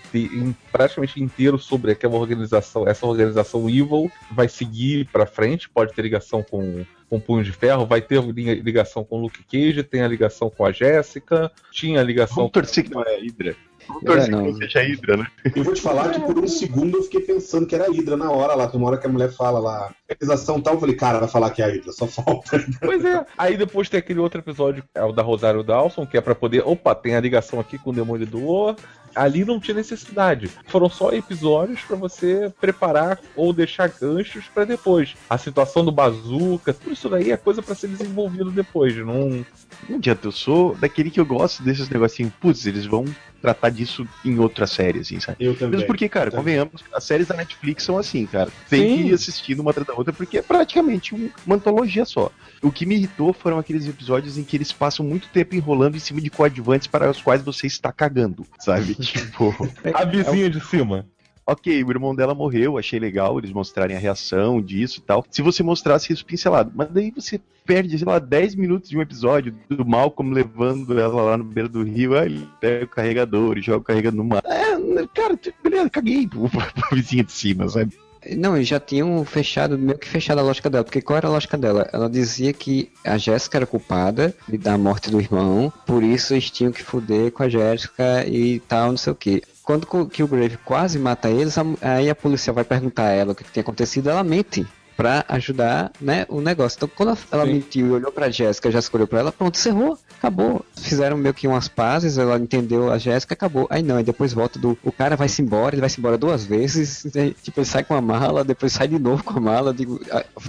praticamente inteiro sobre aquela organização, essa organização Evil vai seguir para frente, pode ter ligação com com Punho de Ferro, vai ter ligação com Luke Cage, tem a ligação com a Jéssica, tinha a ligação. Que não é a Hydra. Vamos torcer é, não. que não seja a Hydra, né? Eu vou te falar que por um segundo eu fiquei pensando que era a Hydra na hora lá. Tem uma hora que a mulher fala lá, organização tal, eu falei, cara, vai falar que é a Hydra, só falta. Pois é. Aí depois tem aquele outro episódio, é o da Rosário Dawson, que é para poder, opa, tem a ligação aqui com o Demolidor, ali não tinha necessidade. Foram só episódios para você preparar ou deixar ganchos para depois. A situação do bazuca, tudo isso daí é coisa para ser desenvolvido depois. Não, não adianta, eu sou daquele que eu gosto desses negocinhos. Putz, eles vão tratar disso em outra série, assim, sabe? Eu também. Mesmo porque, cara, convenhamos, as séries da Netflix são assim, cara. Tem Sim. que ir assistindo uma atrás da outra, porque é praticamente uma antologia só. O que me irritou foram aqueles episódios em que eles passam muito tempo enrolando em cima de coadjuvantes para os quais você está cagando, sabe? <laughs> tipo. A vizinha de cima ok, o irmão dela morreu, achei legal eles mostrarem a reação disso e tal. Se você mostrasse isso pincelado, mas daí você perde, sei lá, 10 minutos de um episódio do Malcolm levando ela lá no beira do rio, aí ele pega o carregador e joga o carregador no mar. É, cara, beleza, caguei pro, <laughs> pro vizinho de cima, sabe? Não, já tinham fechado, meio que fechado a lógica dela, porque qual era a lógica dela? Ela dizia que a Jéssica era culpada da morte do irmão, por isso eles tinham que fuder com a Jéssica e tal, não sei o que. Quando o Killgrave quase mata eles, aí a polícia vai perguntar a ela o que, que acontecido, ela mente para ajudar, né, o negócio. Então, quando ela Sim. mentiu e olhou para Jéssica, já escolheu para ela, pronto, cerrou, acabou. Fizeram meio que umas pazes, ela entendeu a Jéssica, acabou. Aí não, aí depois volta do o cara vai se embora, ele vai se embora duas vezes, <laughs> aí, tipo, ele sai com a mala, depois sai de novo com a mala, digo,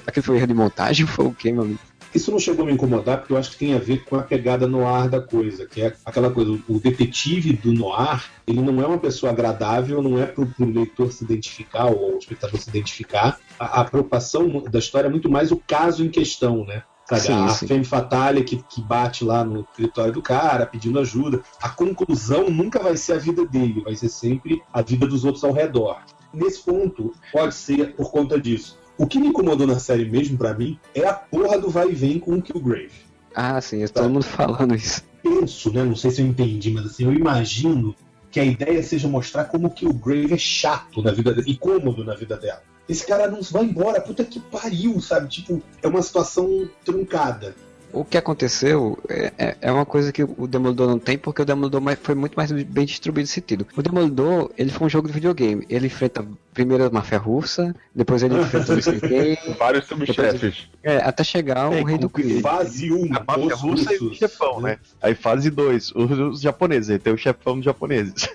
aquele foi erro de montagem, <laughs> foi o quê, meu amigo? Isso não chegou a me incomodar porque eu acho que tem a ver com a pegada no ar da coisa, que é aquela coisa, o detetive do noir, ele não é uma pessoa agradável, não é para o leitor se identificar ou o espectador se identificar. A, a preocupação da história é muito mais o caso em questão, né? Sabe, sim, a sim. femme fatale que, que bate lá no escritório do cara pedindo ajuda. A conclusão nunca vai ser a vida dele, vai ser sempre a vida dos outros ao redor. Nesse ponto, pode ser por conta disso. O que me incomodou na série mesmo, para mim, é a porra do vai e vem com o Killgrave. Ah, sim, tá? todo mundo falando isso. Penso, né? Não sei se eu entendi, mas assim, eu imagino que a ideia seja mostrar como que o Grave é chato na vida dela e cômodo na vida dela. Esse cara não vai embora, puta que pariu, sabe? Tipo, é uma situação truncada o que aconteceu é, é, é, uma coisa que o Demolidor não tem, porque o Demolidor foi muito mais bem distribuído nesse sentido. O Demolidor, ele foi um jogo de videogame. Ele enfrenta primeiro a máfia russa, depois ele enfrenta o. <laughs> Vários subchefes. É, até chegar o é, rei do crime. Fase 1, um, a máfia russa e o chefão, né? Aí fase 2, os, os japoneses, tem o chefão dos japoneses.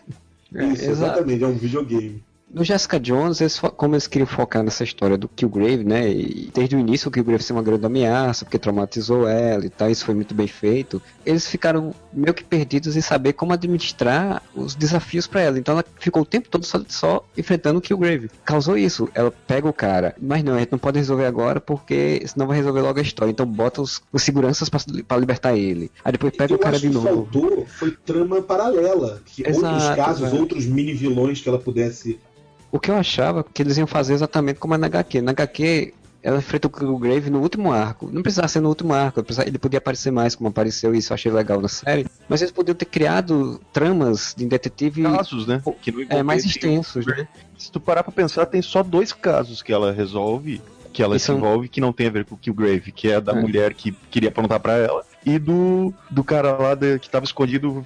É, Isso, exatamente, é um videogame. No Jessica Jones, eles, como eles queriam focar nessa história do Killgrave, né? E desde o início o Killgrave ser uma grande ameaça, porque traumatizou ela e tal, isso foi muito bem feito. Eles ficaram meio que perdidos em saber como administrar os desafios para ela. Então ela ficou o tempo todo só, só, enfrentando o Killgrave. Causou isso. Ela pega o cara, mas não, a gente não pode resolver agora porque senão vai resolver logo a história. Então bota os, os seguranças para libertar ele. Aí depois pega Eu o cara de novo. O que faltou foi trama paralela. Que Exato, outros casos, outros mini vilões que ela pudesse o que eu achava que eles iam fazer exatamente como é na HQ. Na HQ, ela enfrenta o Grave no último arco. Não precisava ser no último arco, ele podia aparecer mais, como apareceu, e isso eu achei legal na série. Mas eles podiam ter criado tramas de detetive. Casos, né? É, mais extensos, né? Se tu parar pra pensar, tem só dois casos que ela resolve, que ela e se envolve, que não tem a ver com o Killgrave, que é da é. mulher que queria aprontar para ela, e do, do cara lá de, que tava escondido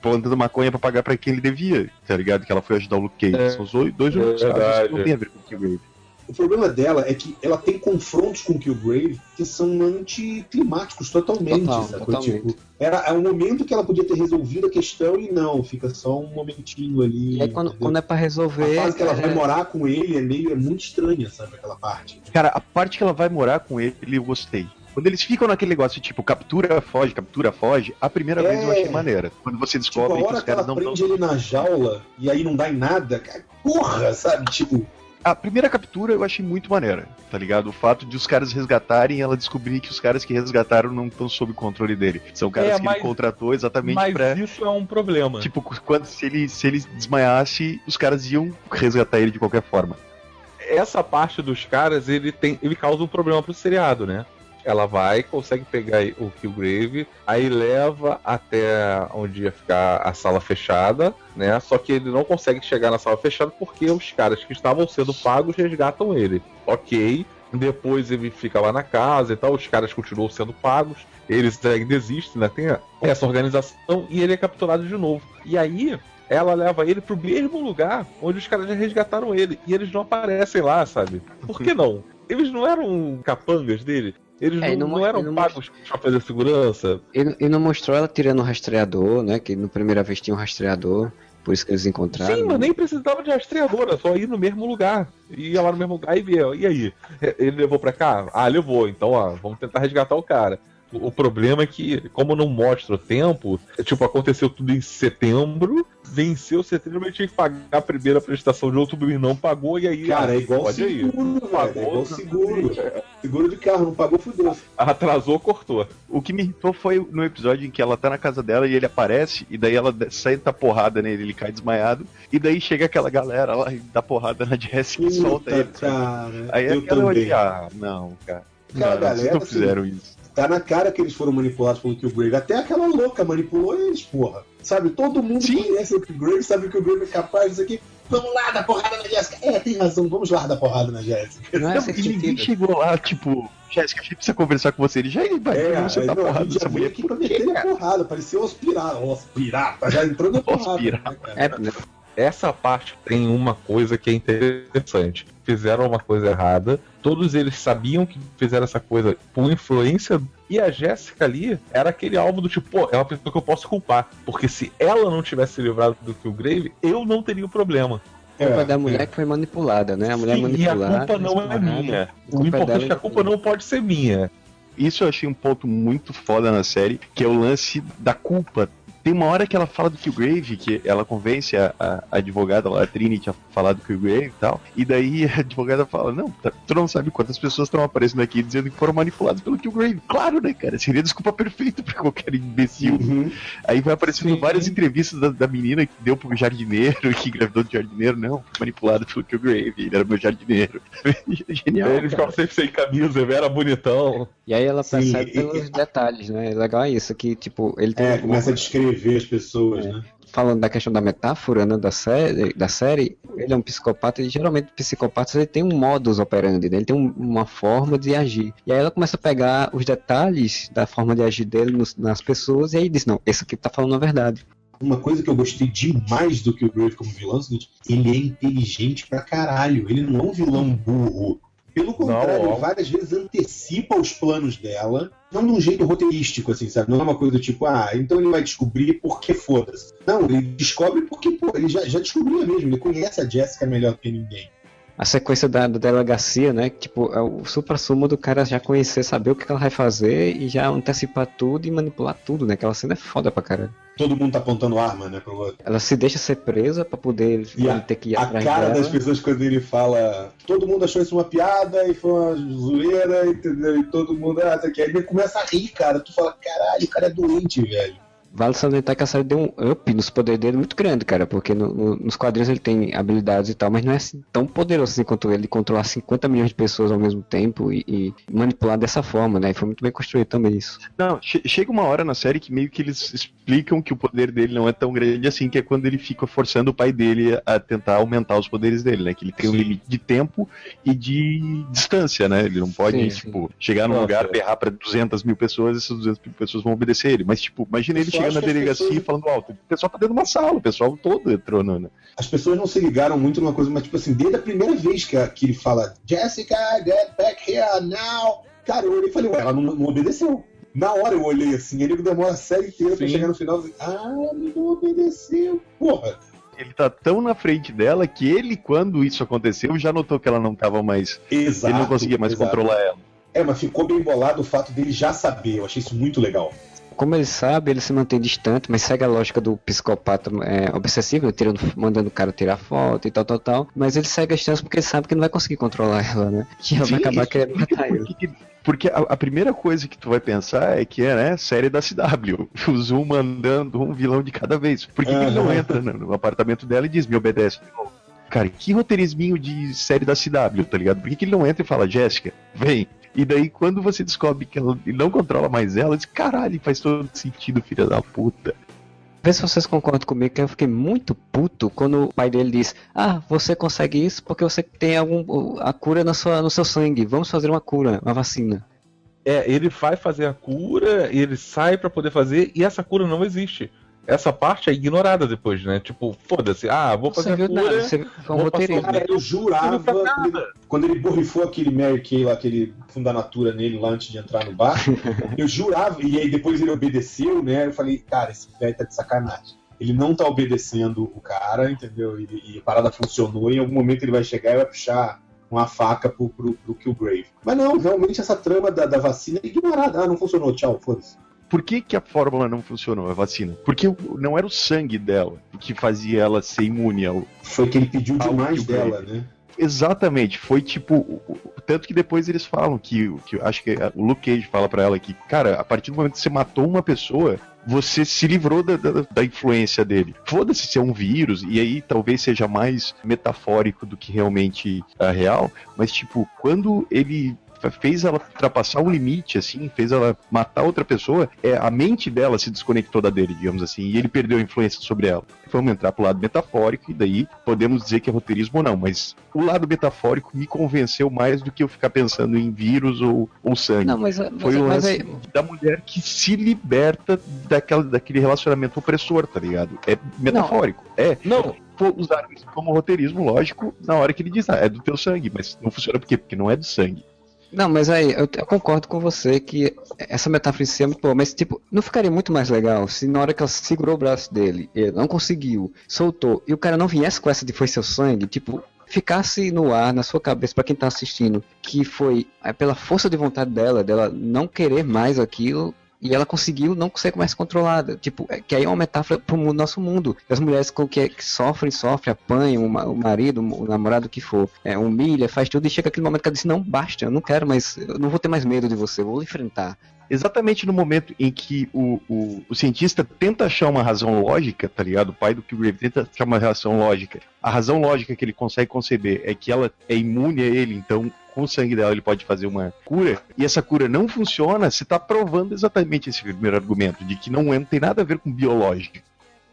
plantando maconha pra pagar pra quem ele devia, tá ligado? Que ela foi ajudar o Luke Cage. É, São os dois únicos é casos que não tem a ver com o Killgrave. O problema dela é que ela tem confrontos com o Killgrave que são anticlimáticos totalmente. Total, totalmente. Tipo, era é um momento que ela podia ter resolvido a questão e não, fica só um momentinho ali. E aí quando, quando é para resolver. A fase que ela é... vai morar com ele é meio é muito estranha, sabe? Aquela parte. Cara, a parte que ela vai morar com ele, eu gostei. Quando eles ficam naquele negócio tipo captura, foge, captura, foge, a primeira é... vez eu achei maneira. Quando você descobre tipo, que os caras não estão. prende ele na jaula e aí não dá em nada, cara, porra, sabe? Tipo. A primeira captura eu achei muito maneira, tá ligado? O fato de os caras resgatarem e ela descobrir que os caras que resgataram não estão sob controle dele. São caras é, que mas, ele contratou exatamente mas pra. isso é um problema. Tipo, quando se ele, se ele desmaiasse, os caras iam resgatar ele de qualquer forma. Essa parte dos caras, ele tem. ele causa um problema pro seriado, né? Ela vai, consegue pegar o Killgrave, aí leva até onde ia ficar a sala fechada, né? Só que ele não consegue chegar na sala fechada porque os caras que estavam sendo pagos resgatam ele. Ok. Depois ele fica lá na casa e tal, os caras continuam sendo pagos, eles ainda existem, né? Tem essa organização e ele é capturado de novo. E aí, ela leva ele pro mesmo lugar onde os caras já resgataram ele. E eles não aparecem lá, sabe? Por que não? Eles não eram capangas dele? Eles É, não, não eram não pagos pra fazer segurança? Ele, ele não mostrou ela tirando o rastreador, né? Que no primeira vez tinha um rastreador, por isso que eles encontraram. Sim, mas nem precisava de rastreadora, só ir no mesmo lugar. Ia lá no mesmo lugar e ver. E aí? Ele levou pra cá? Ah, levou. Então, ó, vamos tentar resgatar o cara. O problema é que, como não mostra o tempo, é, tipo, aconteceu tudo em setembro, venceu setembro, ele tinha que pagar a primeira prestação de outubro e não pagou, e aí. Cara, ah, é igual pode ir. seguro, velho. É igual seguro. Seguro de carro, não pagou, fudeu. Atrasou, cortou. O que me irritou foi no episódio em que ela tá na casa dela e ele aparece, e daí ela sai da porrada nele, ele cai desmaiado, e daí chega aquela galera lá e dá porrada na Jessica e solta ele. cara. Aí eu também. olhei, ah, não, cara. Aquela Não, vocês galera, não fizeram isso. Tá na cara que eles foram manipulados pelo Killgrave. Até aquela louca manipulou eles, porra. Sabe, todo mundo conhece o Killgrave, sabe que o Killgrave é capaz disso aqui. Vamos lá dar porrada na Jéssica. É, tem razão, vamos lá dar porrada na Jéssica. Não é Não, e ninguém chegou lá, tipo, Jéssica, a gente precisa conversar com você. Ele já vai, É, vamos sentar não, porrada nessa mulher. aqui pra meter a porrada. Parecia os piratas. Os piratas, já entrou na <laughs> porrada. né? É, né? Essa parte tem uma coisa que é interessante. Fizeram uma coisa errada, todos eles sabiam que fizeram essa coisa por influência. E a Jéssica ali era aquele alvo do tipo, pô, é uma pessoa que eu posso culpar. Porque se ela não tivesse se livrado do Killgrave, eu não teria o problema. A culpa É, da mulher que foi manipulada, né? A mulher Sim, e a manipulada. culpa não é minha. A O culpa importante é que a culpa não pode ser minha. Isso eu achei um ponto muito foda na série, que é o lance da culpa. Tem uma hora que ela fala do Killgrave, que ela convence a, a- a advogada lá, a Trinity, a falar do Killgrave e tal. E daí <laughs> a advogada fala: Não, tá- tu não sabe quantas pessoas estão aparecendo aqui dizendo que foram manipuladas pelo Killgrave. Claro, né, cara? Seria desculpa perfeita pra qualquer imbecil. Uhum. Aí vai aparecendo Sim. várias entrevistas da, da menina que deu pro jardineiro, <laughs> que engravidou do jardineiro. Não, manipulado pelo Killgrave, ele era meu jardineiro. <laughs> Genial. Ele ficava sempre sem camisa, ele era bonitão. E aí ela Sim, percebe e- pelos detalhes, né? Legal é isso, que tipo, ele tem É, começa a descrever as pessoas, né? falando da questão da metáfora né, da, série, da série, ele é um psicopata e geralmente psicopatas ele tem um modus operandi, né? ele tem um- uma forma de agir. E aí ela começa a pegar os detalhes da forma de agir dele nos- nas pessoas e aí diz, não, esse aqui tá falando a verdade. Uma coisa que eu gostei demais do Killgrave como vilão é o ele é inteligente pra caralho. Ele não é um vilão burro. Pelo contrário, ele várias vezes antecipa os planos dela, não de um jeito roteirístico, assim, sabe? Não é uma coisa do tipo, ah, então ele vai descobrir porque foda-se. Não, ele descobre porque, pô, ele já, já descobriu mesmo, ele conhece a Jessica melhor que ninguém. A sequência da, da delegacia, né? que, Tipo, é o supra-sumo do cara já conhecer, saber o que ela vai fazer e já antecipar tudo e manipular tudo, né? Aquela cena é foda pra caralho. Todo mundo tá apontando arma, né, pro outro. Ela se deixa ser presa pra poder E ele ter que ir A atrás cara dela. das pessoas quando ele fala, todo mundo achou isso uma piada e foi uma zoeira, entendeu? E todo mundo, ah, aqui. Aí ele começa a rir, cara. Tu fala, caralho, o cara é doente, velho. Vale salientar que a série deu um up nos poderes dele muito grande, cara, porque no- no- nos quadrinhos ele tem habilidades e tal, mas não é assim, tão poderoso assim quanto ele controlar 50 milhões de pessoas ao mesmo tempo e, e manipular dessa forma, né? E foi muito bem construído também isso. Não, che- chega uma hora na série que meio que eles explicam que o poder dele não é tão grande assim, que é quando ele fica forçando o pai dele a tentar aumentar os poderes dele, né? Que ele tem um Sim. limite de tempo e de distância, né? Ele não pode, Sim, sim. tipo, chegar num Nossa, lugar, berrar pra 200 mil pessoas e essas 200 mil pessoas vão obedecer ele. Mas, tipo, imagina ele acho na delegacia pessoas- falando alto. O pessoal tá dentro de uma sala, o pessoal todo entrou no- As pessoas não se ligaram muito numa coisa, mas tipo assim, desde a primeira vez que, a- que ele fala Jessica, get back here now. Cara, eu olhei e falei, ué, ela não, não obedeceu. Na hora eu olhei assim, ele demora a série inteira pra Sim. chegar no final e ah, ele não obedeceu. Porra, Ele tá tão na frente dela que ele, quando isso aconteceu, já notou que ela não tava mais... exato. ele não conseguia mais exato. controlar ela. É, mas ficou bem bolado o fato dele já saber. Eu achei isso muito legal. Como ele sabe, ele se mantém distante, mas segue a lógica do psicopata é, obsessivo, né, tirando, mandando o cara tirar foto e tal, tal, tal. Mas ele segue a distância porque ele sabe que não vai conseguir controlar ela, né? <laughs> E ela vai Sim, acabar isso querendo matar ele. que que- Porque a, a primeira coisa que tu vai pensar é que é, né, série da CW. <laughs> O Zoom mandando um vilão de cada vez. Por que, que ele não entra no, no apartamento dela e diz, me obedece de novo? Cara, que roteirisminho de série da CW, tá ligado? Por que, que ele não entra e fala, Jéssica, vem, E daí, quando você descobre que ela ele não controla mais ela, diz, caralho, faz todo sentido, filha da puta. Vê se vocês concordam comigo que eu fiquei muito puto quando o pai dele diz: Ah, você consegue isso porque você tem algum, a cura na sua, no seu sangue. Vamos fazer uma cura, uma vacina. É, ele vai fazer a cura, ele sai para poder fazer e essa cura não existe. Essa parte é ignorada depois, né? Tipo, foda-se, ah, vou fazer Você a viu cura. nada, você foi um roteirismo. passar o Cara, eu jurava, ele, quando ele borrifou aquele Mary Kay lá, aquele funda natura nele lá antes de entrar no bar, <laughs> eu jurava, e aí depois ele obedeceu, né? Eu falei, cara, esse velho tá de sacanagem. Ele não tá obedecendo o cara, entendeu? E, e a parada funcionou, e em algum momento ele vai chegar e vai puxar uma faca pro, pro, pro Killgrave. Mas não, realmente essa trama da, da vacina é ignorada. Ah, não funcionou, tchau, foda-se. Por que, que a fórmula não funcionou, a vacina? Porque não era o sangue dela que fazia ela ser imune ao. Foi que ele pediu demais dela, né? Exatamente, foi tipo. Tanto que depois eles falam que, que acho que o Luke Cage fala pra ela que, cara, a partir do momento que você matou uma pessoa, você se livrou da, da, da influência dele. Foda-se se é um vírus, e aí talvez seja mais metafórico do que realmente a real, mas tipo, quando ele fez ela ultrapassar um limite, assim, fez ela matar outra pessoa, é, a mente dela se desconectou da dele, digamos assim, e ele perdeu a influência sobre ela. Vamos entrar pro lado metafórico, e daí podemos dizer que é roteirismo ou não, mas o lado metafórico me convenceu mais do que eu ficar pensando em vírus ou, ou sangue. Não, mas, mas, Foi o mas lance aí, da mulher que se liberta daquela, daquele relacionamento opressor, tá ligado? É metafórico. É. Não, Usaram isso como roteirismo, lógico, na hora que ele diz, ah, é do teu sangue, mas não funciona por quê? Porque não é do sangue. Não, mas aí, eu, eu concordo com você que essa metáfora em si é muito boa, mas tipo, não ficaria muito mais legal se na hora que ela segurou o braço dele, ele não conseguiu, soltou, e o cara não viesse com essa de foi seu sangue, tipo, ficasse no ar, na sua cabeça, pra quem tá assistindo, que foi é, pela força de vontade dela, dela não querer mais aquilo, e ela conseguiu não ser mais controlada. Tipo, é, que aí é uma metáfora pro nosso mundo. As mulheres que, que sofrem, sofrem, apanham, o, ma- o marido, o namorado, que for, é, humilha, faz tudo, e chega aquele momento que ela diz, não, basta, eu não quero mais, eu não vou ter mais medo de você, eu vou enfrentar. Exatamente no momento em que o, o, o cientista tenta achar uma razão lógica, tá ligado? O pai do Killgrave tenta achar uma razão lógica. A razão lógica que ele consegue conceber é que ela é imune a ele, então com o sangue dela ele pode fazer uma cura, e essa cura não funciona, você tá provando exatamente esse primeiro argumento, de que não, é- não tem nada a ver com biológico.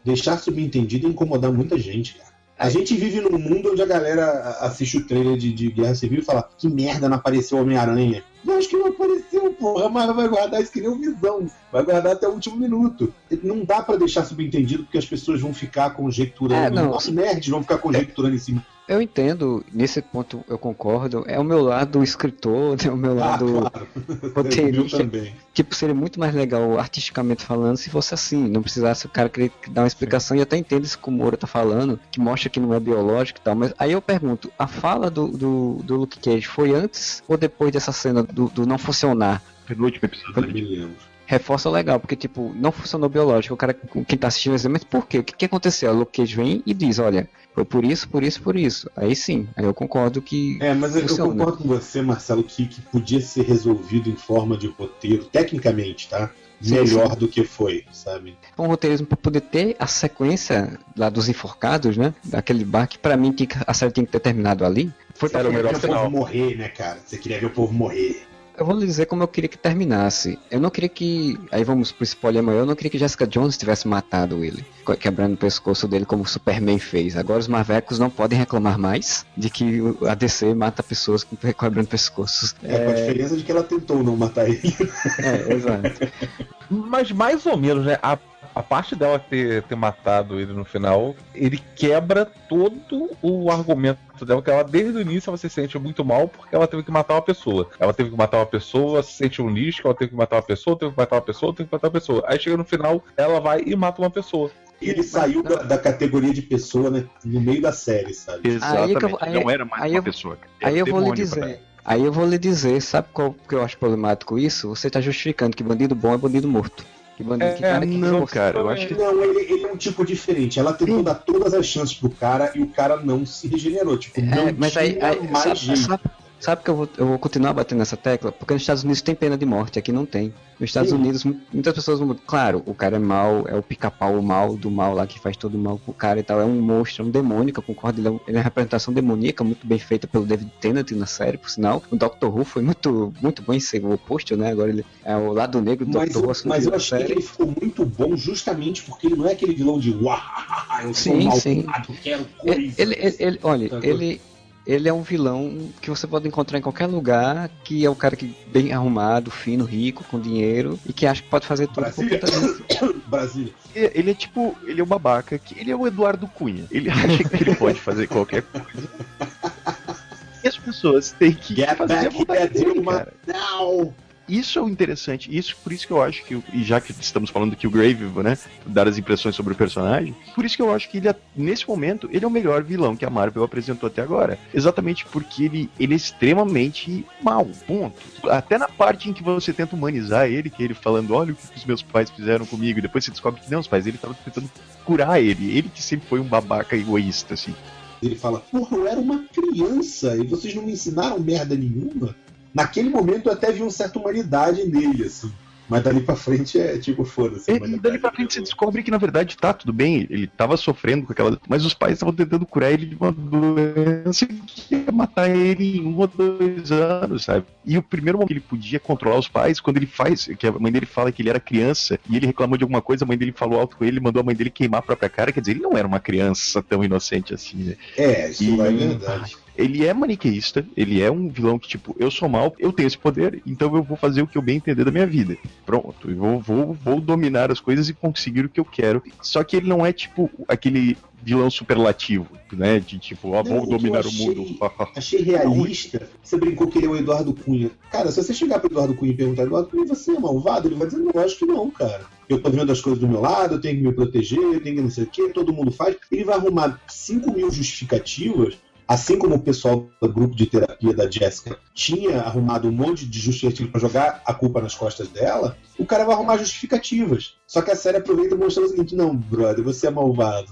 Deixar subentendido e incomodar muita gente, cara. A gente vive num mundo onde a galera assiste o trailer de, de Guerra Civil e fala que merda não apareceu Homem-Aranha. Eu acho que não apareceu, porra, mas vai guardar isso que nem um visão. Vai guardar até o último minuto. Não dá pra deixar subentendido porque as pessoas vão ficar conjecturando. É, não. Os nerds vão ficar conjecturando em cima. Eu entendo, nesse ponto eu concordo, é o meu lado escritor, <laughs> é o meu Ah, lado claro. <laughs> Eu roteirista. também. Tipo, seria muito mais legal artisticamente falando se fosse assim, não precisasse o cara querer dar uma explicação e até entendo isso que o Moura tá falando, que mostra que não é biológico e tal, mas aí eu pergunto, a fala do, do, do Luke Cage foi antes ou depois dessa cena do, do não funcionar? Penúltimo episódio. Eu me lembro. Reforça legal, porque tipo, não funcionou biológico, o cara, quem tá assistindo vai dizer, mas por quê? O que, que aconteceu? O Luke Cage vem e diz, olha, foi por isso, por isso, por isso. Aí sim, aí eu concordo que É, mas eu, eu Funciona. concordo com você, Marcelo, que, que podia ser resolvido em forma de roteiro, tecnicamente, tá? Sim, Melhor do que foi, sabe? um roteirismo para poder ter a sequência lá dos enforcados, né? Daquele bar que pra mim a série tinha que ter terminado ali. Foi pra Era o Você melhor queria ver o final. povo morrer, né, cara? Você queria ver o povo morrer. Eu vou lhe dizer como eu queria que terminasse. Eu não queria que. Aí vamos pro spoiler maior. Eu não queria que Jessica Jones tivesse matado ele, quebrando o pescoço dele como o Superman fez. Agora os Marvecos não podem reclamar mais de que o- a DC mata pessoas quebrando pescoços. É, com a diferença de que ela tentou não matar ele. É, exato. Mas mais ou menos, né? A, a parte dela ter, ter matado ele no final, ele quebra todo o argumento dela, que ela desde o início ela se sente muito mal porque ela teve que matar uma pessoa. Ela teve que matar uma pessoa, se sente um lixo, ela teve que matar uma pessoa, teve que matar uma pessoa, teve que matar uma pessoa. Aí chega no final, ela vai e mata uma pessoa. Ele saiu da, da categoria de pessoa, né? No meio da série, sabe? Exatamente, que eu aí- não era mais aí uma eu- pessoa. Era Aí eu vou lhe dizer. Aí eu vou lhe dizer, sabe qual que eu acho problemático isso? Você tá justificando que bandido bom é bandido morto. Que bandido que É, cara que Não, força- cara, eu acho que Não, ele, ele é um tipo diferente. Ela tentou dar todas as chances pro cara e o cara não se regenerou. Tipo, não É, mas tinha aí, aí mais sabe, sabe- Sabe que eu vou, eu vou continuar batendo nessa tecla? Porque nos Estados Unidos tem pena de morte, aqui não tem. Nos Estados Sim. Unidos, mu- muitas pessoas vão. Claro, o cara é mal, é o pica-pau mal do mal lá que faz todo o mal pro cara e tal. É um monstro, é um demônio, que eu concordo. Ele é, ele é uma representação demoníaca muito bem feita pelo David Tennant na série, por sinal. O Doctor Who foi muito, muito bom em ser o oposto, né? Agora ele é o lado negro do Mas, Doctor Who mas eu achei que ele ficou muito bom justamente porque ele não é aquele vilão de uau, <laughs> eu sou Sim, malvado, sim. quero coisa. ele, ele- ele- olha, Tá ele, ele é um vilão que você pode encontrar em qualquer lugar, que é um cara que bem arrumado, fino, rico, com dinheiro, e que acha que pode fazer tudo por Brasília. conta disso. <coughs> Brasília. Ele é tipo, ele é o babaca, que ele é o Eduardo Cunha. Ele acha que ele pode fazer qualquer coisa. <laughs> E as pessoas têm que Get fazer a back vontade here, dele, cara. Não! Isso é o interessante, isso por isso que eu acho que, e já que estamos falando que o Grave, né, dar as impressões sobre o personagem, por isso que eu acho que ele, nesse momento, ele é o melhor vilão que a Marvel apresentou até agora. Exatamente porque ele, ele é extremamente mal, ponto. Até na parte em que você tenta humanizar ele, que ele falando, olha o que os meus pais fizeram comigo, e depois você descobre que não, os pais dele estavam tentando curar ele, ele que sempre foi um babaca egoísta, assim. Ele fala, porra, eu era uma criança e vocês não me ensinaram merda nenhuma. Naquele momento eu até vi uma certa humanidade nele, assim. Mas dali pra frente é tipo, foda-se. E, e dali pra frente você descobre que na verdade tá tudo bem, ele tava sofrendo com aquela. Mas os pais estavam tentando curar ele de uma doença que ia matar ele em um ou dois anos, sabe? E o primeiro momento que ele podia controlar os pais, quando ele faz, que a mãe dele fala que ele era criança e ele reclamou de alguma coisa, a mãe dele falou alto com ele, mandou a mãe dele queimar a própria cara, quer dizer, ele não era uma criança tão inocente assim, né? É, isso E- é verdade. Ele é maniqueísta, ele é um vilão que, tipo, eu sou mal, eu tenho esse poder, então eu vou fazer o que eu bem entender da minha vida. Pronto, eu vou, vou, vou dominar as coisas e conseguir o que eu quero. Só que ele não é, tipo, aquele vilão superlativo, né? De tipo, ó, Não, vou o dominar o achei- mundo. <laughs> Achei realista. Você brincou que ele é o Eduardo Cunha. Cara, se você chegar pro Eduardo Cunha e perguntar, Eduardo Cunha, você é malvado? Ele vai dizer, não, acho que não, cara. Eu tô vendo as coisas do meu lado, eu tenho que me proteger, eu tenho que não sei o quê, todo mundo faz. Ele vai arrumar 5 mil justificativas, assim como o pessoal do grupo de terapia da Jessica tinha arrumado um monte de justificativas pra jogar a culpa nas costas dela, o cara vai arrumar justificativas. Só que a série aproveita e mostra o seguinte, não, brother, você é malvado.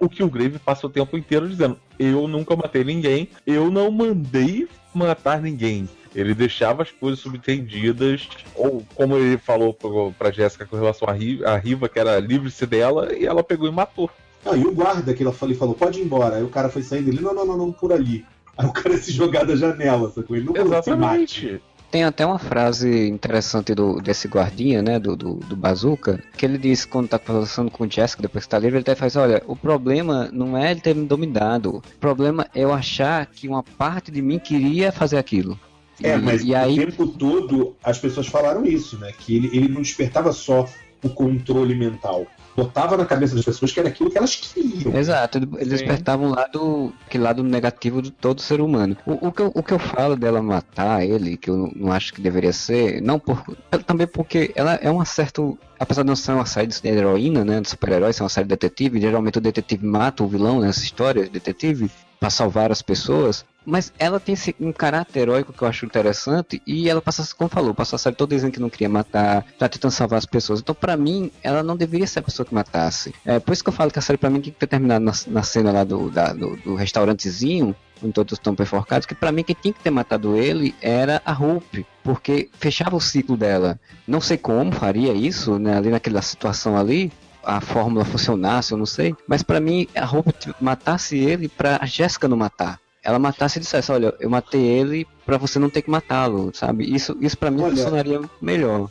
O que o Grave passa o tempo inteiro dizendo: Eu nunca matei ninguém, eu não mandei matar ninguém. Ele deixava as coisas subentendidas, ou como ele falou pra Jéssica com relação à Riva, que era livre-se dela, e ela pegou e matou. E o guarda que ela falou, ele falou, pode ir embora. Aí o cara foi saindo, ele, não, não, não, não, por ali. Aí o cara <laughs> se jogar da janela, sacou? Ele não falou, "Se mate." Exatamente. Tem até uma frase interessante do, desse guardinha, né, do, do, do Bazooka, que ele diz quando tá conversando com o Jessica, depois que tá livre, ele até faz, olha, o problema não é ele ter me dominado, o problema é eu achar que uma parte de mim queria fazer aquilo. É, E- mas e aí, o tempo todo as pessoas falaram isso, né? Que ele, ele não despertava só o controle mental. Botava na cabeça das pessoas que era aquilo que elas queriam. Exato, ele- ele Sim. despertava um lado, aquele lado negativo de todo ser humano. O, o que eu, o que eu falo dela matar ele, que eu não, acho que deveria ser, não por, também porque ela é uma certa, apesar de não ser uma série de heroína, né, de super-heróis, ser uma série de detetive, geralmente o detetive mata o vilão nessa história de detetive para salvar as pessoas, mas ela tem um caráter heróico que eu acho interessante e ela passa, como falou, passou a série toda dizendo que não queria matar, tá tentando salvar as pessoas. Então, pra mim, ela não deveria ser a pessoa que matasse. É por isso que eu falo que a série pra mim tinha que ter terminado na, na cena lá do, da- do, do restaurantezinho, onde todos estão enforcados, que pra mim quem tinha que ter matado ele era a Hope, porque fechava o ciclo dela. Não sei como faria isso, né, ali naquela situação ali, a fórmula funcionasse, eu não sei, mas pra mim a t- matasse ele pra a Jéssica não matar. Ela matasse e dissesse, olha, eu matei ele pra você não ter que matá-lo, sabe? Isso, isso para mim Olha, funcionaria melhor.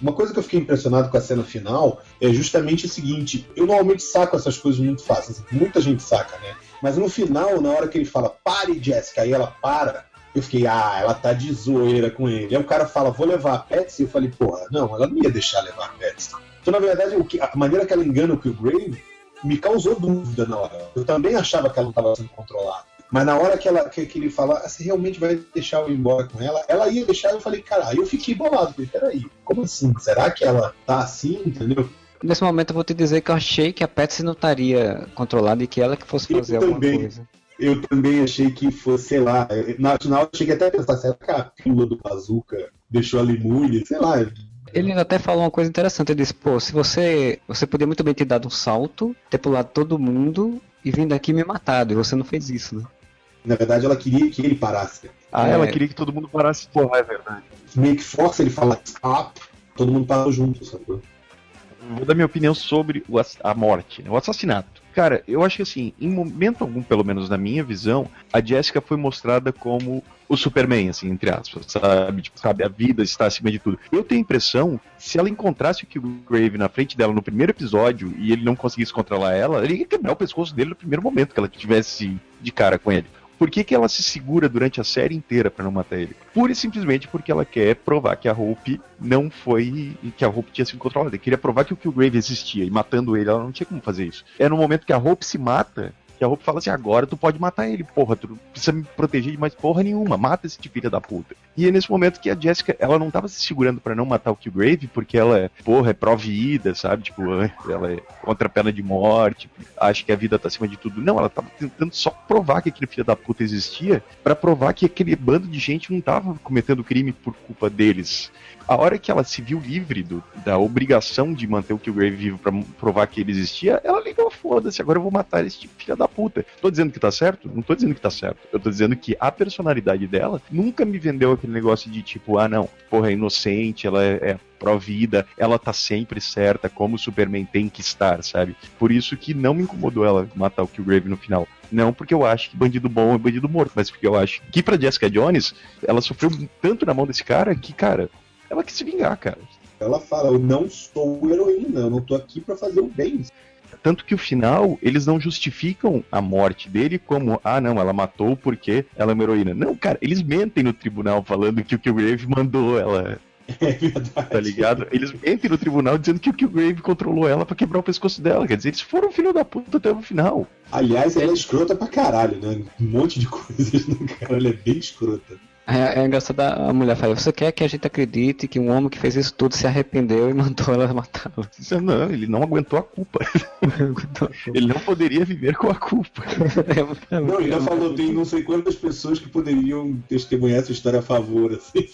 Uma coisa que eu fiquei impressionado com a cena final é justamente o seguinte: eu normalmente saco essas coisas muito fáceis, muita gente saca, né? Mas no final, na hora que ele fala, pare, Jessica, aí ela para, eu fiquei, ah, ela tá de zoeira com ele. Aí o cara fala, vou levar a Patsy, eu falei, porra, não, ela não ia deixar levar a Patsy. Então, na verdade, o que, a maneira que ela engana o Killgrave me causou dúvida na hora. Eu também achava que ela não estava sendo controlada. Mas na hora que, ela, que, que ele fala, ah, você realmente vai deixar eu ir embora com ela? Ela ia deixar, eu falei, cara, aí eu fiquei bolado. Falei, peraí, como assim? Será que ela tá assim, entendeu? Nesse momento eu vou te dizer que eu achei que a Patsy não estaria controlada e que ela que fosse Eu fazer alguma coisa. Eu também achei que fosse, sei lá, na final eu cheguei até a pensar, será que a pílula do Bazooka deixou ela imune? Sei lá. Ele até falou uma coisa interessante, ele disse, pô, se você. Você podia muito bem ter dado um salto, ter pulado todo mundo e vindo aqui me matado, e você não fez isso, né? Na verdade, ela queria que ele parasse. Ah, é... ela queria que todo mundo parasse. Porra, é verdade. Meio que força ele falar stop, todo mundo parou junto, sabe? Vou dar minha opinião sobre a morte, o assassinato. Cara, eu acho que assim, em momento algum, pelo menos na minha visão, a Jessica foi mostrada como o Superman, assim, entre aspas, sabe? Tipo, sabe, a vida está acima de tudo. Eu tenho a impressão, se ela encontrasse o Killgrave na frente dela no primeiro episódio e ele não conseguisse controlar ela, ele ia quebrar o pescoço dele no primeiro momento que ela tivesse de cara com ele. Por que, que ela se segura durante a série inteira para não matar ele? Pura e simplesmente porque ela quer provar que a Hope não foi. que a Hope tinha sido controlada. Ela queria provar que o Killgrave existia e matando ele ela não tinha como fazer isso. É no momento que a Hope se mata que a Hope fala assim: agora tu pode matar ele, porra, tu precisa me proteger de mais porra nenhuma, mata esse filho da puta. E é nesse momento que a Jessica, ela não tava se segurando para não matar o Killgrave, porque ela, é, porra, é pró-vida, sabe? Tipo, <laughs> ela é contra a pena de morte, acha que a vida tá acima de tudo. Não, ela tava tentando só provar que aquele filho da puta existia, para provar que aquele bando de gente não tava cometendo crime por culpa deles a hora que ela se viu livre do, da obrigação de manter o Killgrave vivo pra provar que ele existia, ela ligou, foda-se, agora eu vou matar esse tipo filha da puta. Tô dizendo que tá certo? Não tô dizendo que tá certo. Eu tô dizendo que a personalidade dela nunca me vendeu aquele negócio de tipo, ah não, porra, é inocente, ela é, é pró-vida, ela tá sempre certa, como o Superman tem que estar, sabe? Por isso que não me incomodou ela matar o Killgrave no final. Não porque eu acho que bandido bom é bandido morto, mas porque eu acho que pra Jessica Jones, ela sofreu tanto na mão desse cara que, cara, ela quis se vingar, cara. Ela fala: Eu não sou heroína, eu não tô aqui para fazer o bem. Tanto que o final, eles não justificam a morte dele como, ah, não, ela matou porque ela é uma heroína. Não, cara, eles mentem no tribunal falando que o Killgrave mandou ela. <laughs> É verdade. Tá ligado? Eles mentem no tribunal dizendo que o Killgrave controlou ela para quebrar o pescoço dela. Quer dizer, eles foram filho da puta até o final. Aliás, ela é escrota pra caralho, né? Um monte de <laughs> coisas, né, cara? Ela é bem escrota. É, é engraçado a mulher fala, você quer que a gente acredite que um homem que fez isso tudo se arrependeu e <laughs> mandou ela matá-lo? Não, ele não <laughs> aguentou a culpa. ele não poderia viver com a culpa. <laughs> É não, ainda falou, tem não sei quantas pessoas que poderiam testemunhar essa história a favor, assim,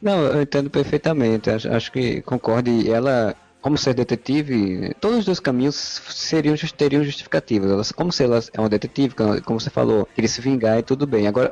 Não, eu entendo perfeitamente, acho, acho que concordo, e ela como ser detetive, todos os dois caminhos seriam, teriam justificativas. Elas, como se ela é uma detetive, como você falou, queria se vingar e tudo bem. Agora,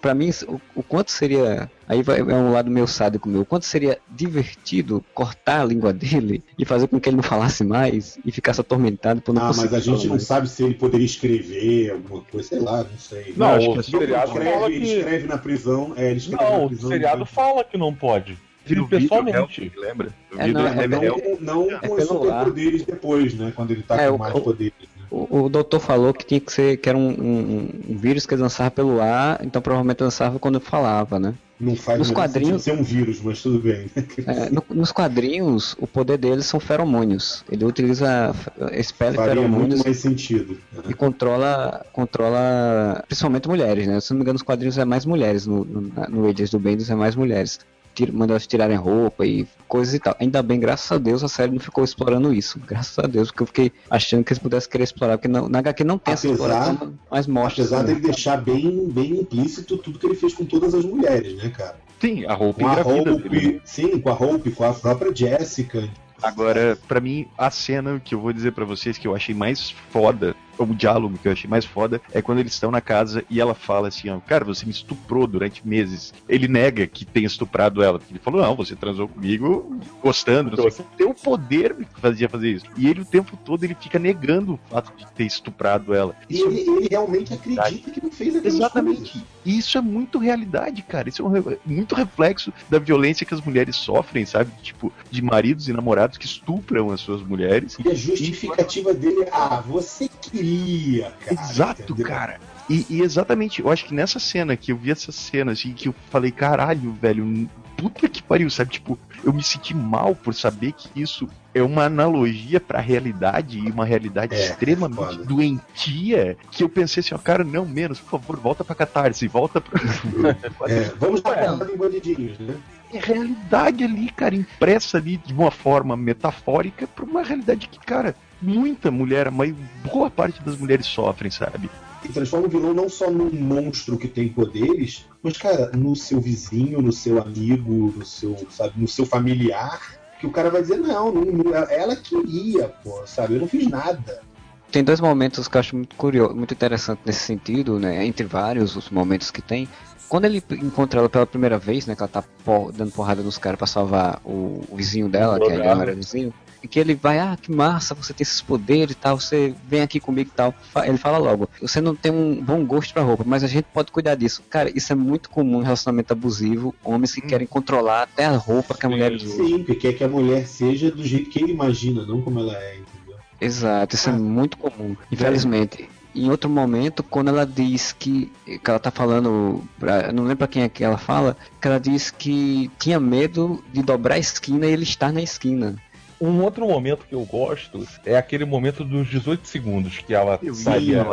para mim, o, o, quanto seria. Aí vai, é um lado meio sádico meu. O quanto seria divertido cortar a língua <laughs> dele e fazer com que ele não falasse mais e ficasse atormentado por não Ah, mas a gente não sabe se ele poderia escrever alguma coisa, sei lá, não sei. Não, não o seriado escreve, fala que... ele escreve na prisão. É, ele escreve não, na prisão, o seriado fala que não pode. Ele pessoalmente. lembra? É, não, é, não, não com os superpoderes depois, né? Quando ele tá é, com o, mais poderes. Né? O, o, doutor falou que tinha que ser que era um, um, um vírus que lançava pelo ar, então provavelmente lançava quando falava, né? Não faz nos quadrinhos ser um vírus, mas tudo bem. É, no, nos quadrinhos, o poder deles são feromônios. Ele utiliza espécie de feromônios muito mais sentido. Né? e controla, controla principalmente mulheres, né? Se não me engano, nos quadrinhos é mais mulheres, no, no, no do Bendis é mais mulheres manda elas tirarem roupa e coisas e tal. Ainda bem, graças a Deus, a série não ficou explorando isso. Graças a Deus, porque eu fiquei achando que eles pudessem querer explorar, porque não, na HQ não tem apesar, essa exploração mais mostra. Apesar dele deixar bem, bem implícito tudo que ele fez com todas as mulheres, né, cara? Sim, a roupa com a Hope, Sim, com a Hope, com a própria Jessica. Agora, para mim, a cena que eu vou dizer para vocês que eu achei mais foda o diálogo que eu achei mais foda é quando eles estão na casa e ela fala assim, ó, cara, você me estuprou durante meses. Ele nega que tenha estuprado ela. Ele falou, não, você transou comigo gostando, não sei Tem o poder que fazia fazer isso. E ele o tempo todo ele fica negando o fato de ter estuprado ela. E ele, é ele, realmente acredita que não fez aquilo. Exatamente. E isso é muito realidade, cara. Isso é um, muito reflexo da violência que as mulheres sofrem, sabe? Tipo, de maridos e namorados que estupram as suas mulheres. E a justificativa e... dele é, ah, você queria cara. Exato, entendeu? cara. E, e, exatamente, eu acho que nessa cena que eu vi essa cena, assim, que eu falei, caralho, velho, puta que pariu, sabe? Tipo, eu me senti mal por saber que isso é uma analogia pra realidade e uma realidade é, extremamente foda. doentia que eu pensei assim, ó, cara, não, menos, por favor, volta pra catarse, volta pra. <laughs> é, vamos é. em bandidinhos, né? É realidade ali, cara, impressa ali de uma forma metafórica pra uma realidade que, cara, muita mulher, mas boa parte das mulheres sofrem, sabe? E transforma o vilão não só num monstro que tem poderes, mas, cara, no seu vizinho, no seu amigo, no seu, sabe, no seu familiar, que o cara vai dizer, não, não, não ela queria, pô, sabe, eu não fiz nada. tem dois momentos que eu acho muito curioso, muito interessante nesse sentido, né? Entre vários os momentos que tem. Quando ele encontra ela pela primeira vez, né? Que ela tá dando porrada nos caras pra salvar o, o vizinho dela, que é era vizinho. E que ele vai, ah, que massa, você tem esses poderes e tal, você vem aqui comigo e tal. Ele fala logo, você não tem um bom gosto pra roupa, mas a gente pode cuidar disso. Cara, isso é muito comum em relacionamento abusivo, homens que hum. querem controlar até a roupa que a mulher usa. Sim, que quer que a mulher seja do jeito que ele imagina, não como ela é, entendeu? Exato, isso é ah. é muito comum, infelizmente. É em outro momento, quando ela diz que, que ela tá falando, pra, não lembro pra quem é que ela fala, que ela diz que tinha medo de dobrar a esquina e ele estar na esquina. Um outro momento que eu gosto é aquele momento dos 18 segundos que ela eu saía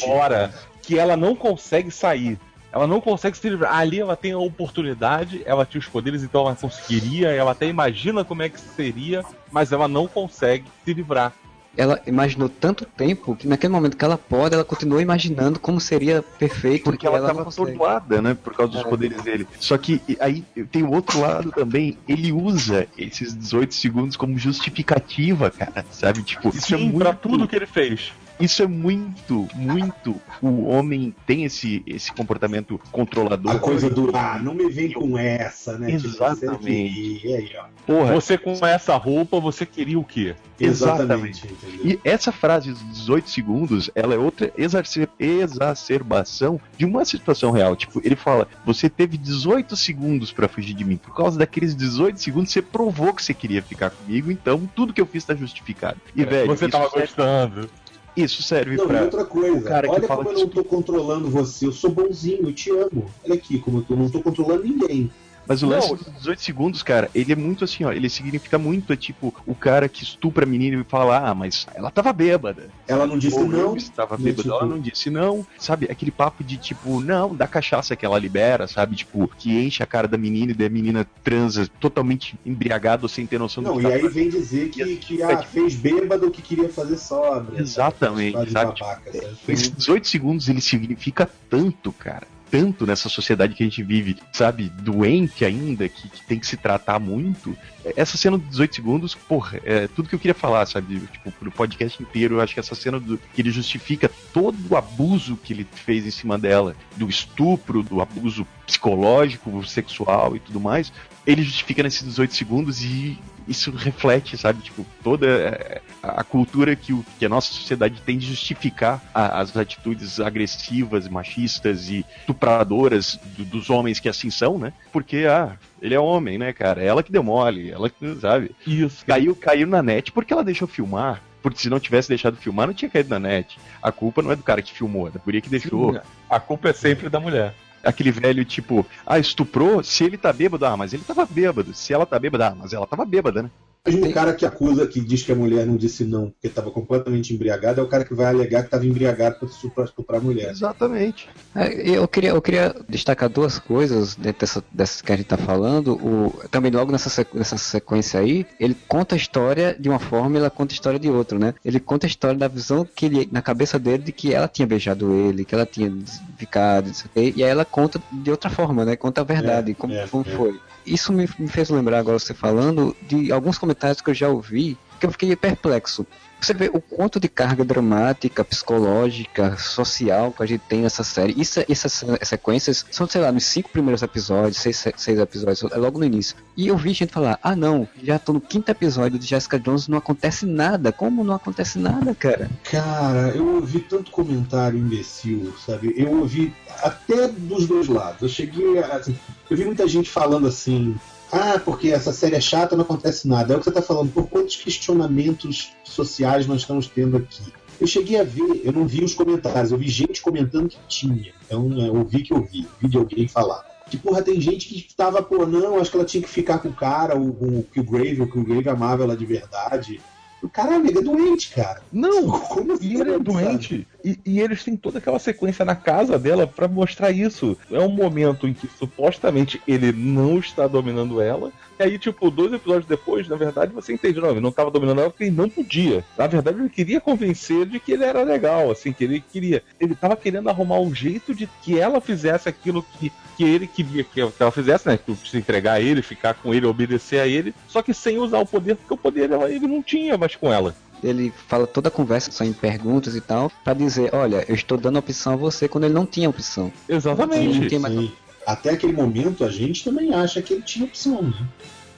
fora, que ela não consegue sair. Ela não consegue se livrar. Ali ela tem a oportunidade, ela tinha os poderes, então ela conseguiria, ela até imagina como é que seria, mas ela não consegue se livrar ela imaginou tanto tempo que naquele momento que ela pode, ela continuou imaginando como seria perfeito. Porque ela estava atordoada, né? Por causa dos é. poderes dele. Só que aí tem o outro lado também. Ele usa esses 18 segundos como justificativa, cara. Sabe? Tipo, isso Sim, é muito... pra tudo que ele fez. Isso é muito, muito. O homem tem esse, esse comportamento controlador. A coisa do, ah, não me vem com essa, né? Tipo, Exatamente. Tipo, aí, ó. Porra, você com essa roupa, você queria o quê? Exatamente. E essa frase dos 18 segundos, ela é outra exacerbação de uma situação real. Tipo, ele fala: você teve 18 segundos para fugir de mim. Por causa daqueles 18 segundos, você provou que você queria ficar comigo, então tudo que eu fiz tá justificado. E, é, velho, você tava gostando. Isso serve não, pra. outra coisa, o cara olha que fala como eu não tô controlando você, eu sou bonzinho, eu te amo. Olha aqui, como eu não tô controlando ninguém. Mas o lance dos 18 segundos, cara, ele é muito assim, ó. Ele significa muito, é tipo, o cara que estupra a menina e fala, ah, mas ela tava bêbada. Ela não disse Ou não. Estava bêbada, tipo... ela não disse não. Sabe, aquele papo de tipo, não, da cachaça que ela libera, sabe? Tipo, que enche a cara da menina e da menina transa totalmente embriagada sem ter noção não, do que Não, e tá aí fazendo. vem dizer que, que ah, fez bêbado o que queria fazer sóbria. Exatamente, sabe? sabe? Babaca, tipo, sabe? Esses 18 segundos ele significa tanto, cara tanto nessa sociedade que a gente vive, sabe, doente ainda, que, que tem que se tratar muito. Essa cena dos 18 segundos, porra, é tudo que eu queria falar, sabe? Tipo, pro podcast inteiro, eu acho que essa cena do, que ele justifica todo o abuso que ele fez em cima dela, do estupro, do abuso psicológico, sexual e tudo mais, ele justifica nesses 18 segundos e isso reflete, sabe, tipo, toda é, a cultura que, o, que a nossa sociedade tem de justificar a, as atitudes agressivas, machistas e estupradoras do, dos homens que assim são, né? Porque, ah, ele é homem, né, cara? Ela que demole, ela que, sabe? Isso. Caiu, caiu na net porque ela deixou filmar. Porque se não tivesse deixado filmar, não tinha caído na net. A culpa não é do cara que filmou, é da guria que deixou. A culpa é sempre da mulher aquele velho tipo, ah, estuprou, se ele tá bêbado, ah, mas ele tava bêbado. Se ela tá bêbada, ah, mas ela tava bêbada, né? Mesmo o cara que acusa, que diz que a mulher não disse não porque estava completamente embriagada, é o cara que vai alegar que estava embriagado para estuprar a mulher. Exatamente. É, eu, queria, eu queria destacar duas coisas dentro dessa, dessas que a gente está falando. O, também logo nessa, nessa sequência aí, ele conta a história de uma forma e ela conta a história de outra, né? Ele conta a história da visão que ele, na cabeça dele de que ela tinha beijado ele, que ela tinha ficado, e aí ela conta de outra forma, né? Conta a verdade, é, como, é, como é. foi isso me, me fez lembrar agora você falando de alguns comentários que eu já ouvi que eu fiquei perplexo. Você vê o quanto de carga dramática, psicológica, social que a gente tem nessa série. Isso, essas sequências são, sei lá, nos cinco primeiros episódios, seis, seis episódios, é logo no início. E eu vi gente falar: ah, não, já tô no quinto episódio de Jessica Jones, não acontece nada. Como não acontece nada, cara? Cara, eu ouvi tanto comentário imbecil, sabe? Eu ouvi até dos dois lados. Eu cheguei a. Eu vi muita gente falando assim: ah, porque essa série é chata, não acontece nada. É o que você está falando. Por quantos questionamentos sociais nós estamos tendo aqui? Eu cheguei a ver, eu não vi os comentários, eu vi gente comentando que tinha. Então, eu ouvi que eu vi, vi de alguém falar. Que, porra, tem gente que tava, pô, não, acho que ela tinha que ficar com o cara, o, o Killgrave, o Killgrave amava ela de verdade. O cara é doente, cara. Não, como assim, ele é doente. E, e, eles têm toda aquela sequência na casa dela para mostrar isso. É um momento em que supostamente ele não está dominando ela. E aí, tipo, dois episódios depois, na verdade, você entende, não, ele não estava dominando ela porque ele não podia. Na verdade, ele queria convencer de que ele era legal, assim, que ele queria. Ele estava querendo arrumar um jeito de que ela fizesse aquilo que, que ele queria que ela fizesse, né? Que se entregar a ele, ficar com ele, obedecer a ele, só que sem usar o poder, porque o poder ela, ele não tinha mais com ela. Ele fala toda a conversa só em perguntas e tal, para dizer, olha, eu estou dando opção a você quando ele não tinha opção. Exatamente. Não tinha mais... Até aquele momento a gente também acha que ele tinha opção, né?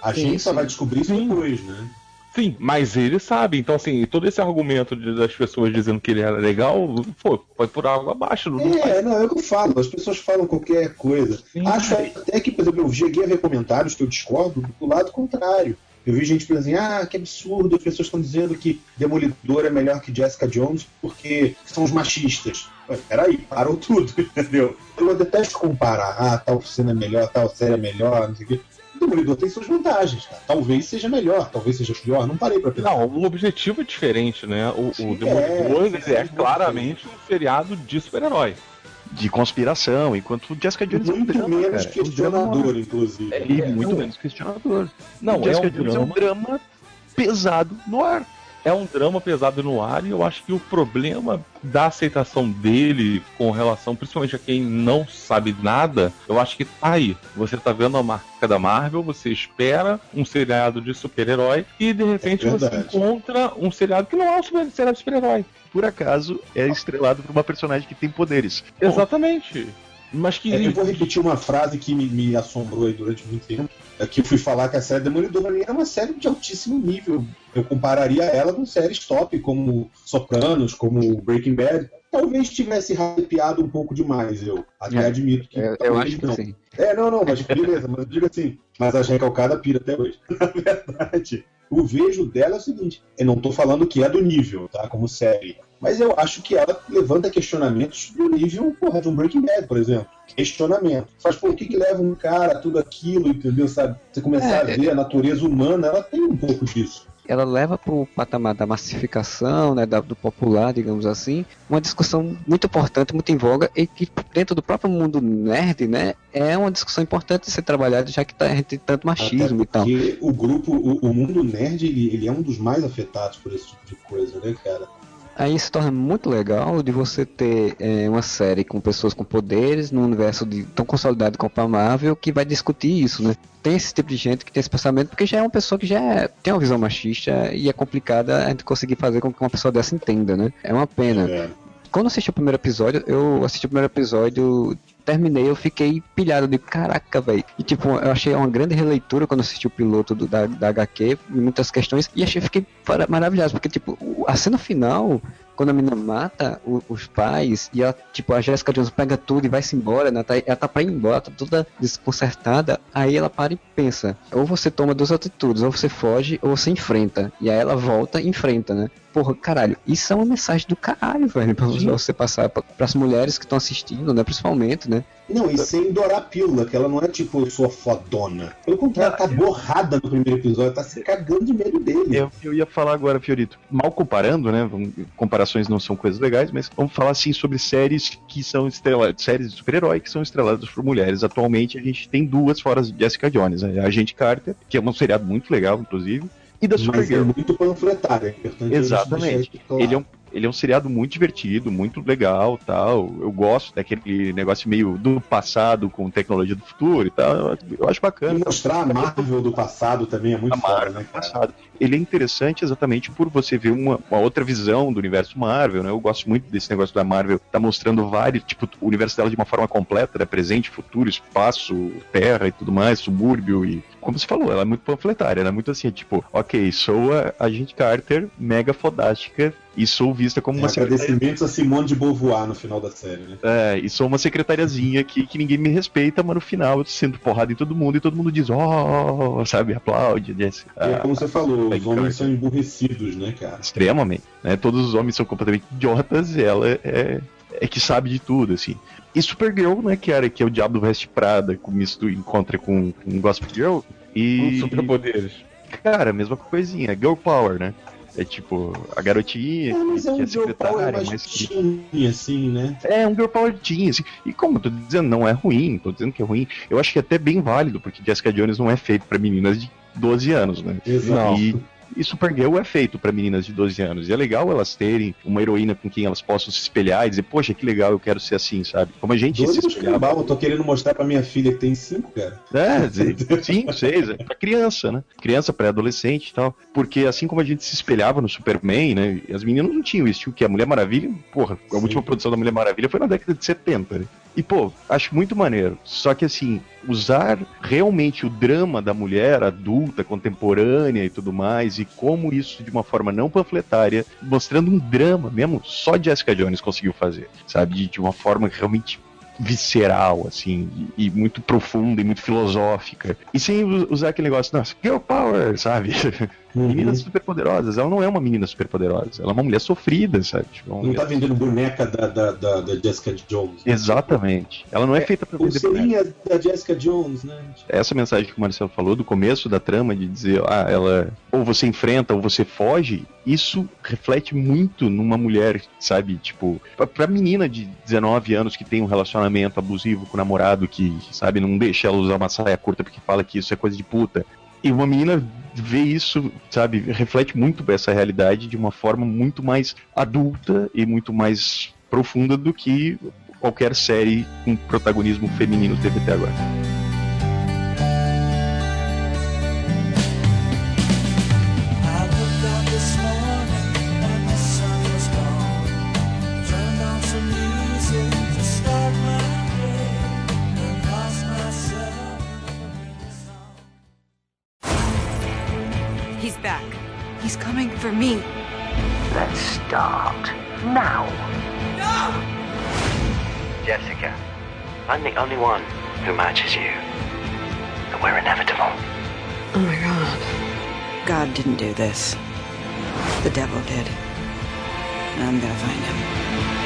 A Sim, gente só sim. vai descobrir isso Sim. depois, né? Sim, mas ele sabe. Então, assim, todo esse argumento de- das pessoas dizendo que ele era legal, pô, foi por água abaixo. Não não faz É, não, é o que eu falo. As pessoas falam qualquer coisa. Sim. Acho até que, por exemplo, eu cheguei a ver comentários que eu discordo do lado contrário. Eu vi gente falando assim, ah, que absurdo, as pessoas estão dizendo que Demolidor é melhor que Jessica Jones porque são os machistas. Ué, peraí, parou tudo, <laughs> entendeu? Eu detesto comparar, ah, tal cena é melhor, tal série é melhor, não sei o quê. O Demolidor tem suas vantagens, cara. Talvez seja melhor, talvez seja pior, não parei pra pensar. Não, o objetivo é diferente, né? O, o Demolidor é, é sim. claramente um seriado de super-herói. De conspiração, enquanto Jessica Jones é um Muito drama, menos cara. É um drama questionador, inclusive. E É, muito não- menos questionador. Não, Jessica um Jones é um drama pesado no ar. É um drama pesado no ar e eu acho que o problema da aceitação dele com relação, principalmente a quem não sabe nada, eu acho que tá aí. Você tá vendo a marca da Marvel, você espera um seriado de super-herói e de repente É você encontra um seriado que não é um super- seriado de super-herói. Por acaso, é estrelado por uma personagem que tem poderes. Exatamente. Mas que. É, eu vou repetir uma frase que me, me assombrou aí durante muito tempo. É que eu fui falar que a série Demolidor era uma série de altíssimo nível. Eu compararia ela com séries top, como Sopranos, como Breaking Bad. Talvez tivesse hypeado um pouco demais, eu até É, admito que. Eu, eu talvez acho que não. sim. É, não, não, mas beleza, mas diga assim. Mas a recalcada pira até hoje. <laughs> Na verdade, o vejo dela é o seguinte: eu não tô falando que é do nível, tá? Como série. Mas eu acho que ela levanta questionamentos do nível, porra, de um Breaking Bad, por exemplo. Questionamento. Faz, o que, que leva um cara a tudo aquilo, entendeu? Sabe? Você começar É, a ver a natureza humana, ela tem um pouco disso. ela leva para o patamar da massificação, né, da- do popular, digamos assim, uma discussão muito importante, muito em voga, e que dentro do próprio mundo nerd, né, é uma discussão importante de ser trabalhada, já que tá, a gente tem tanto machismo e tal. Porque o grupo, o, o mundo nerd, ele, ele é um dos mais afetados por esse tipo de coisa, né, cara? Aí se torna muito legal de você ter é, uma série com pessoas com poderes num universo de, tão consolidado como a Marvel que vai discutir isso, né? Tem esse tipo de gente que tem esse pensamento porque já é uma pessoa que já é- tem uma visão machista e é complicada a gente conseguir fazer com que uma pessoa dessa entenda, né? É uma pena. É. Quando eu assisti o primeiro episódio, eu assisti o primeiro episódio, terminei, eu fiquei pilhado de caraca, velho. E tipo, eu achei uma grande releitura quando assisti o piloto do, da, da HQ, muitas questões, e achei fiquei maravilhado, porque tipo, a cena final, quando a menina mata o- os pais, e ela, tipo, a Jessica Jones pega tudo e vai-se embora, né? Tá- ela tá pra ir embora, tá toda desconcertada, aí ela para e pensa, ou você toma duas atitudes, ou você foge, ou você enfrenta. E aí ela volta e enfrenta, né? Porra, caralho, isso é uma mensagem do caralho, velho, pra Sim. você passar pra, pras mulheres que estão assistindo, né? Principalmente, né? Não, e sem dourar a pílula, que ela não é tipo, eu sou a fodona. Pelo contrário, ela tá borrada no primeiro episódio, tá se cagando de medo dele. Eu, eu ia falar agora, Fiorito, mal comparando, né? Comparações não são coisas legais, mas vamos falar assim sobre séries que são estreladas, séries de super-herói que são estreladas por mulheres. Atualmente a gente tem duas fora de Jessica Jones, né? a Agente Carter, que é um seriado muito legal, inclusive, e da Mas é Supergirl. muito panfletário, é Exatamente. Ele é um ele é um seriado muito divertido, muito legal, tal. Eu gosto daquele negócio meio do passado com tecnologia do futuro e tal. Eu- acho bacana. E mostrar a Marvel do passado também é muito A foda, Marvel né, do cara? passado. Ele é interessante exatamente por você ver uma, uma outra visão do universo Marvel, né? Eu gosto muito desse negócio da Marvel, tá mostrando vários, tipo, o universo dela de uma forma completa, né? Presente, futuro, espaço, terra e tudo mais, subúrbio e... Como você falou, ela é muito panfletária, ela é muito assim, tipo, ok, sou a Agente Carter, mega fodástica, e sou vista como É, uma secretária agradecimentos a Simone de Beauvoir no final da série, né? é, e sou uma secretariazinha aqui que ninguém me respeita, mas no final eu sinto porrada em todo mundo e todo mundo diz, oh, sabe, aplaude, Jessica. E é Ah, como você falou, é os homens são emburrecidos, né, cara? extremamente, né? Todos os homens são completamente idiotas e ela é, é que sabe de tudo, assim. E Supergirl, né, que era que é o Diabo do Veste Prada, com misto encontra com, com Gospel Girl. E, Com superpoderes. cara, mesma coisinha, Girl Power, né? É tipo, a garotinha É, mas que é um é secretária, mas que teen, assim, né? É, um girl power teen, assim. E como eu tô dizendo, não é ruim, tô dizendo que é ruim. Eu acho que é até bem válido, porque Jessica Jones não é feito pra meninas de 12 anos, né? Exato. E, E Supergirl é feito para meninas de 12 anos. E é legal elas terem uma heroína com quem elas possam se espelhar e dizer, poxa, que legal, eu quero ser assim, sabe? Como a gente se espelhava. eu tô querendo mostrar pra minha filha que tem cinco, cara. É, 5, 6, <laughs> é pra criança, né? Criança, pré-adolescente e tal. Porque assim como a gente se espelhava no Superman, né? As meninas não tinham isso. Tinha o que? A Mulher Maravilha, porra, a Sim. última produção da Mulher Maravilha foi na década de 70, né? E, pô, acho muito maneiro. Só que, assim, usar realmente o drama da mulher adulta, contemporânea e tudo mais, e como isso de uma forma não panfletária, mostrando um drama mesmo, só Jessica Jones conseguiu fazer, sabe? De, uma forma realmente visceral, assim, e, muito profunda e muito filosófica. E sem usar aquele negócio, nossa, girl power, sabe? <laughs> Uhum. Meninas superpoderosas. Ela não é uma menina superpoderosa, ela é uma mulher sofrida, sabe? Tipo, Não mulher- tá vendendo boneca da, da, da, da Jessica Jones. Exatamente. Ela não é, feita pra vender boneca. Pulseirinha da Jessica Jones, né? essa mensagem que o Marcelo falou do começo da trama de dizer, ah, ela ou você enfrenta ou você foge, isso reflete muito numa mulher, sabe? Tipo, pra, pra menina de 19 anos que tem um relacionamento abusivo com o namorado que, sabe, não deixa ela usar uma saia curta porque fala que isso é coisa de puta. E uma menina vê isso, sabe, reflete muito essa realidade de uma forma muito mais adulta e muito mais profunda do que qualquer série com protagonismo feminino teve até agora. Start now. Jessica, I'm the only one who matches you. And we're inevitable. Oh my god. God didn't do this. The devil did. I'm gonna find him.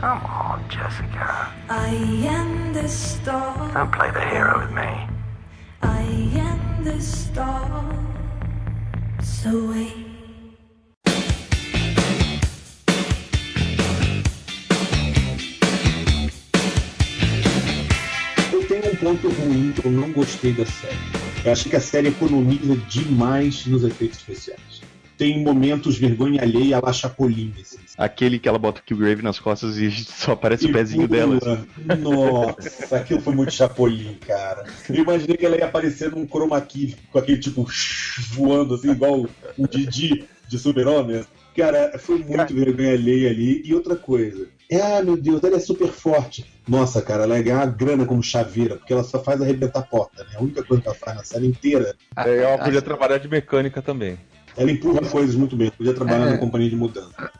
Come on, Jessica. I am the star, Don't play the hero with me. I am the star. So wait. Eu tenho um ponto ruim que eu não gostei da série. Eu achei que a série economiza demais nos efeitos especiais. Tem momentos vergonha alheia a Chapolin, assim. Aquele que ela bota o Killgrave nas costas e <laughs> só aparece E o pezinho dela. pula. Nossa, aquilo foi muito Chapolin, cara. Eu imaginei que ela ia aparecer num chroma key com aquele tipo <laughs> voando assim, igual o Didi de Super-Homem. Cara, foi muito vergonha alheia ali. E outra coisa. É, ah, meu Deus, ela é super forte. Nossa, cara, ela ia ganhar uma grana como chaveira, porque ela só faz arrebentar a porta, né? A única coisa que ela faz na série inteira. É, ela podia trabalhar de mecânica também. Ela empurra coisas muito bem. Podia trabalhar É. na companhia de mudança.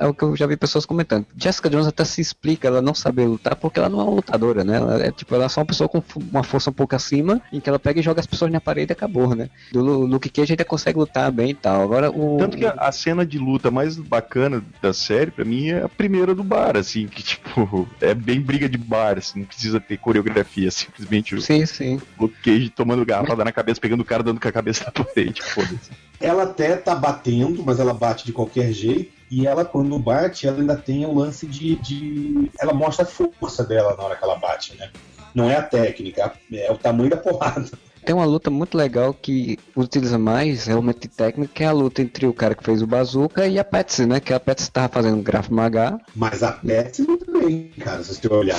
É o que eu já vi pessoas comentando. Jessica Jones até se explica ela não saber lutar porque ela não é uma lutadora, né? Ela é tipo, ela é só uma pessoa com uma força um pouco acima, em que ela pega e joga as pessoas na parede e acabou, né? Do Lu- Luke Cage ainda consegue lutar bem e tal. Agora o. Tanto que a, a cena de luta mais bacana da série, pra mim, é a primeira do bar, assim, que <laughs> tipo, é bem briga de bar, assim, não precisa ter coreografia, simplesmente o Sim, sim. Luke Cage tomando garrafada na cabeça, pegando o cara, dando com a cabeça na <laughs> parede, foda-se. Ela até tá batendo, mas ela bate de qualquer jeito. E ela, quando bate, ela ainda tem o lance de, de. Ela mostra a força dela na hora que ela bate, né? Não é a técnica, é o tamanho da porrada. Tem uma luta muito legal que utiliza mais realmente técnica, que é a luta entre o cara que fez o Bazooka e a Patsy, né? Que a Patsy tava fazendo Graf Maga. Mas a Patsy também, cara, se você olhar.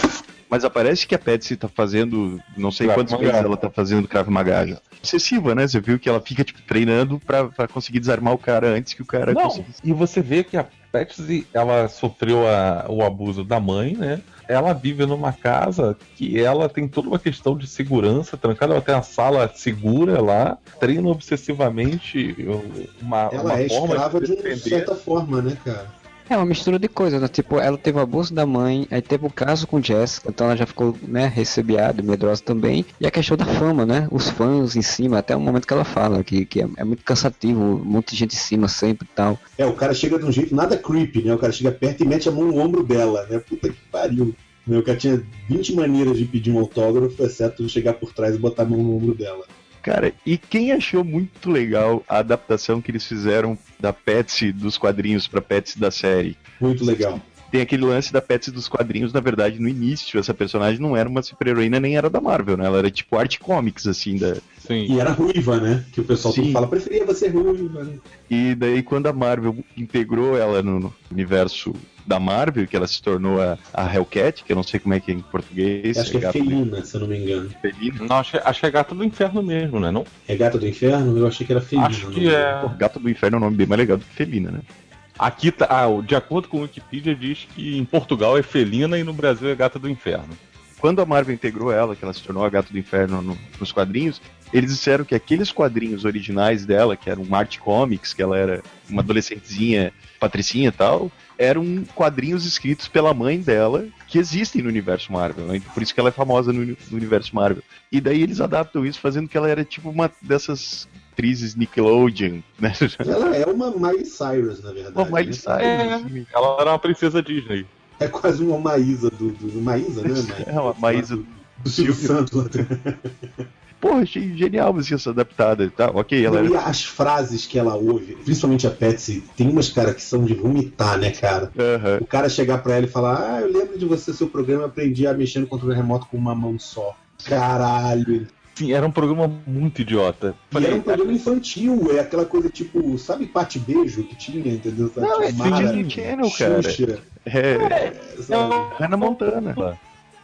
Mas aparece que a Patsy tá fazendo, não sei Krav quantos Maga. meses ela tá fazendo Krav Maga já. Excessiva, né? Você viu que ela fica, tipo, treinando pra, pra conseguir desarmar o cara antes que o cara Não, consiga. e você vê que a Patsy, ela sofreu a- o abuso da mãe, né? Ela vive numa casa que ela tem toda uma questão de segurança, trancada, ela tem uma sala segura lá, treina obsessivamente uma, Ela uma é forma escrava de de uma defender. certa forma, né, cara? É uma mistura de coisas, né? Tipo, ela teve o abuso da mãe, aí teve o caso com Jessica, então ela já ficou, né, recebiada, medrosa também. E a questão da fama, né? Os fãs em cima, até o momento que ela fala, que, que é, é muito cansativo, de gente em cima sempre e tal. É, o cara chega de um jeito nada creepy, né? O cara chega perto e mete a mão no ombro dela, né? Puta que pariu. O cara tinha 20 maneiras de pedir um autógrafo, exceto chegar por trás e botar a mão no ombro dela. Cara, e quem achou muito legal a adaptação que eles fizeram da Patsy dos quadrinhos pra Patsy da série? Muito legal. tem aquele lance da Patsy dos quadrinhos, na verdade, no início, essa personagem não era uma super-heroína nem era da Marvel, né? Ela era tipo art comics, assim, da... Sim. E era ruiva, né? Que o pessoal Sim. fala, preferia você ruiva, né? E daí quando a Marvel integrou ela no universo da Marvel, que ela se tornou a, a Hellcat, que eu não sei como é que é em português. Acho que é gata felina, se eu não me engano. felina. Não, acho, que- acho que é gata do inferno mesmo, né? Não? É gata do inferno? Eu achei que era felina. Acho não que é. Pô, Gato do Inferno é um nome bem mais legal do que felina, né? Aqui tá. Ah, de acordo com o Wikipedia, diz que em Portugal é felina e no Brasil é gata do inferno. Quando a Marvel integrou ela, que ela se tornou a Gato do Inferno no- nos quadrinhos, eles disseram que aqueles quadrinhos originais dela, que eram Art Comics, que ela era uma adolescentezinha, patricinha e tal, eram quadrinhos escritos pela mãe dela, que existem no universo Marvel, né? Por isso que ela é famosa no, no universo Marvel. E daí eles adaptam isso fazendo que ela era tipo uma dessas atrizes Nickelodeon, né? Ela é uma Miley Cyrus, na verdade. Uma Miley né? Cyrus. É. Ela era uma princesa Disney. É quase uma Maísa do, do Maísa, né? Maísa? É uma Maísa do Silvio Santos. Porra, achei genial assim, essa adaptada. Tá, ok, ela e as frases que ela ouve, principalmente a Patsy, tem umas, cara, que são de vomitar, né, cara? Aham. O cara chegar pra ela e falar, ah, eu lembro de você, seu programa, aprendi a mexer no controle remoto com uma mão só. Caralho. Sim, era um programa muito idiota. E era um programa infantil, é aquela coisa tipo, sabe Pate Beijo que tinha, entendeu? Não, é Disney Channel, cara. Xuxa, É, sabe? Hannah Montana.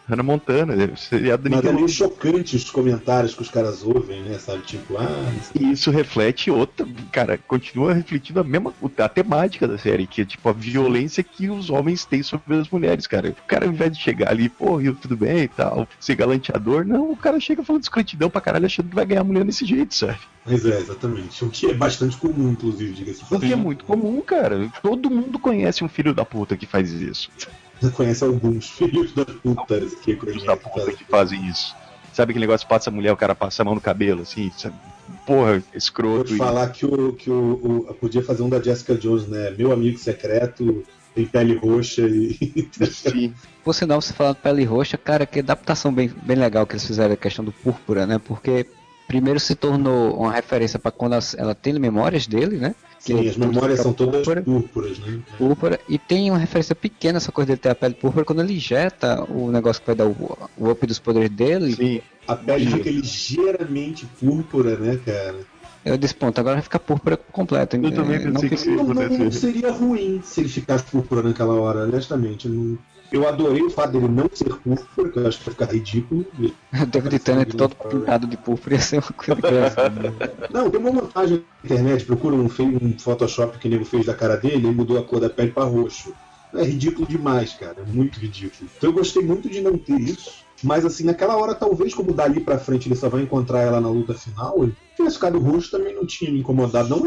Hannah Montana, é seriado da Mas é meio chocante os comentários que os caras ouvem, né? Sabe? Tipo, ah, E isso reflete outra, cara, continua refletindo a mesma a temática da série, que é tipo a violência que os homens têm sobre as mulheres, cara. O cara, ao invés de chegar ali, pô, Rio, tudo bem e tal, ser galanteador, não, o cara chega falando escrotidão pra caralho, achando que vai ganhar a mulher desse jeito, sabe? mas é, exatamente. O que é bastante comum, inclusive, diga-se. O que é muito comum, cara. Todo mundo conhece um filho da puta que faz isso. Você conhece alguns <laughs> filhos da puta que Filhos da puta que fazem isso. Sabe aquele negócio, passa a mulher, o cara passa a mão no cabelo, assim, sabe? Porra, Vou escroto. te falar que, o, que o, o- podia fazer um da Jessica Jones, né? Meu amigo secreto, tem pele roxa e. <laughs> Sim. Por sinal, você falando de pele roxa, cara, que adaptação bem, bem legal que eles fizeram a questão do púrpura, né? Porque primeiro se tornou uma referência para quando ela, tem memórias dele, né? Sim, Que as tudo memórias são todas púrpura. púrpuras, né? púrpura e tem uma referência pequena essa coisa dele ter a pele púrpura quando ele injeta o negócio que vai dar o, o up dos poderes dele. Sim. A pele fica ligeiramente púrpura, né, cara? Eu disse, ponto, agora vai ficar púrpura completa. Eu também É, não pensei que sim. Não, não- acontecer. não seria ruim se ele ficasse púrpura naquela hora, honestamente. Não- Eu adorei o fato dele não ser púrpura, que eu acho que vai ficar ridículo. O David Tennant todo pintado de púrpura ia ser uma coisa engraçada. <laughs> Não, tem uma montagem na internet, procura um, um Photoshop que o nego fez da cara dele e mudou a cor da pele pra roxo. É ridículo demais, cara. É muito ridículo. Então eu gostei muito de não ter isso. Mas assim, naquela hora, talvez, como dali pra frente ele só vai encontrar ela na luta final, ele tivesse ficado roxo também não tinha me incomodado. Não,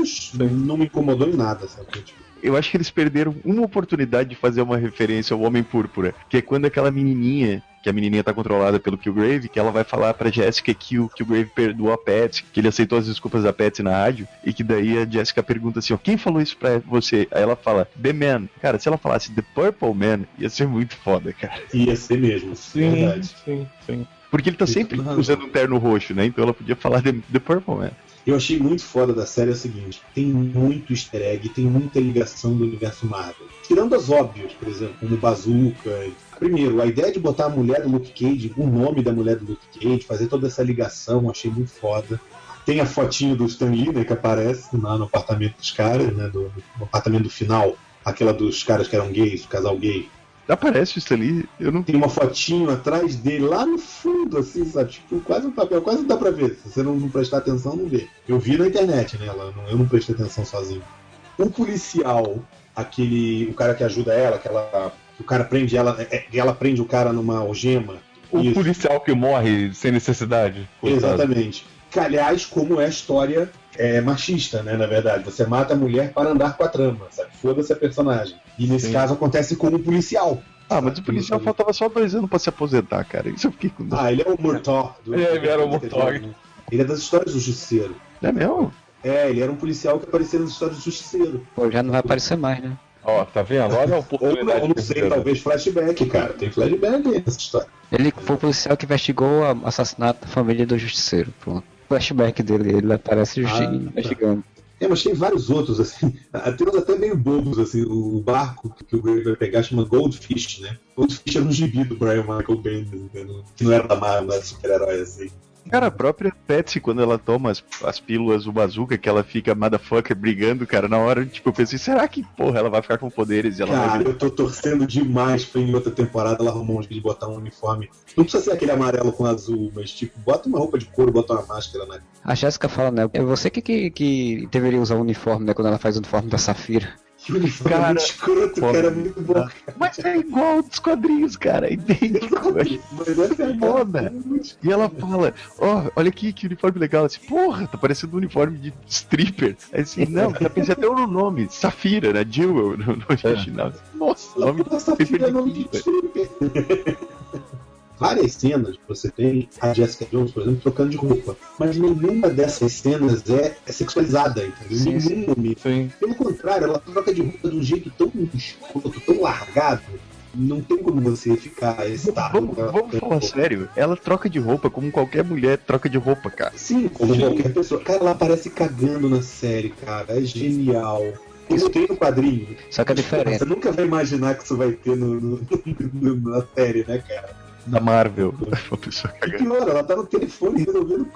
não me incomodou em nada, sabe? Tipo, Eu acho que eles perderam uma oportunidade de fazer uma referência ao Homem Púrpura, que é quando aquela menininha, que a menininha tá controlada pelo Killgrave, que ela vai falar pra Jessica que o Killgrave perdoou a Patsy, que ele aceitou as desculpas da Patsy na rádio, e que daí a Jessica pergunta assim, ó, quem falou isso pra você? Aí ela fala, The Man. Cara, se ela falasse The Purple Man, ia ser muito foda, cara. ia ser mesmo, verdade. sim, sim. Porque ele tá sempre razão. usando um terno roxo, né? Então ela podia falar The, The Purple Man. Eu achei muito foda da série é o seguinte: tem muito easter egg, tem muita ligação do universo Marvel. Tirando as óbvias, por exemplo, como Bazooka. Primeiro, a ideia de botar a mulher do Luke Cage, o nome da mulher do Luke Cage, fazer toda essa ligação, achei muito foda. Tem a fotinho do Stan Lee, né, que aparece lá no apartamento dos caras, né, do, no apartamento do final, aquela dos caras que eram gays, do casal gay. Aparece isso ali, eu não Tem uma fotinho atrás dele, lá no fundo, assim, sabe? Tipo, quase um papel, quase não dá pra ver. Se você não, não prestar atenção, não vê. Eu vi na internet, né? Ela, não- eu não prestei atenção sozinho. O policial, aquele. O cara que ajuda ela, que ela. que O cara prende ela. é, ela prende o cara numa algema. O Isso. policial que morre sem necessidade. Exatamente. Que, aliás, como é a história é, machista, né? Na verdade, você mata a mulher para andar com a trama, sabe? Foda-se a personagem. E nesse Sim. caso acontece com o policial. Ah, mas o policial Isso. faltava só dois anos pra se aposentar, cara. Isso eu fiquei com dó. Ah, ele é o Murtaugh. do- É, ele era o Murtaugh. Ele é das histórias do Justiceiro. É mesmo? É, ele era um policial que aparecia nas histórias do Justiceiro. Pô, já não vai aparecer mais, né? Ó, tá vendo? Olha a Ou oportunidade. não, não sei, talvez flashback, cara. Tem flashback nessa história. Ele foi o policial que investigou o assassinato da família do Justiceiro. Pronto. Flashback dele, ele aparece Ah, investigando. É, mas tem vários outros, assim. <laughs> Tem uns até meio bobos, assim. O barco que o Greg vai pegar chama Goldfish, né? Goldfish era um gibi do Brian Michael Bendis, entendeu? que não era da Marvel, não era super-herói, assim. Cara, a própria Patsy, quando ela toma as, as pílulas do bazooka, que ela fica motherfucker brigando, cara, na hora, tipo, eu pensei, será que, porra, ela vai ficar com poderes e ela vai Cara, eu tô torcendo demais pra em outra temporada ela arrumar um jeito de botar um uniforme. Não precisa ser aquele amarelo com azul, mas tipo, bota uma roupa de couro, bota uma máscara na. A Jéssica fala, né? É você que, que, que deveria usar o uniforme, né? Quando ela faz o uniforme da Safira. Que uniforme Cara, escroto, cara, muito bom. Mas é igual dos quadrinhos, cara, é idêntico. Mas é foda. E ela fala, ó, olha aqui que uniforme legal. Assim, porra, tá parecendo um uniforme de stripper. Aí assim, não, já pensei até no nome, Safira, né? Jewel no, no original. Nossa, nome de Essa filha é nome de stripper. Várias cenas que você tem a Jessica Jones, por exemplo, trocando de roupa. Mas nenhuma dessas cenas é, é sexualizada, entendeu? Sim, sim. Pelo contrário, ela troca de roupa de um jeito tão escroto, tão largado. Não tem como você ficar excitado. Vamos, vamos falar roupa. sério, ela troca de roupa como qualquer mulher troca de roupa, cara. Sim, como qualquer pessoa. Cara, ela aparece cagando na série, cara. É genial. Isso tem no quadrinho. Só que a Você diferença. nunca vai imaginar que isso vai ter no, no- no- na série, né, cara? Da Marvel. Uma pessoa E cagando. pior, ela tá no telefone resolvendo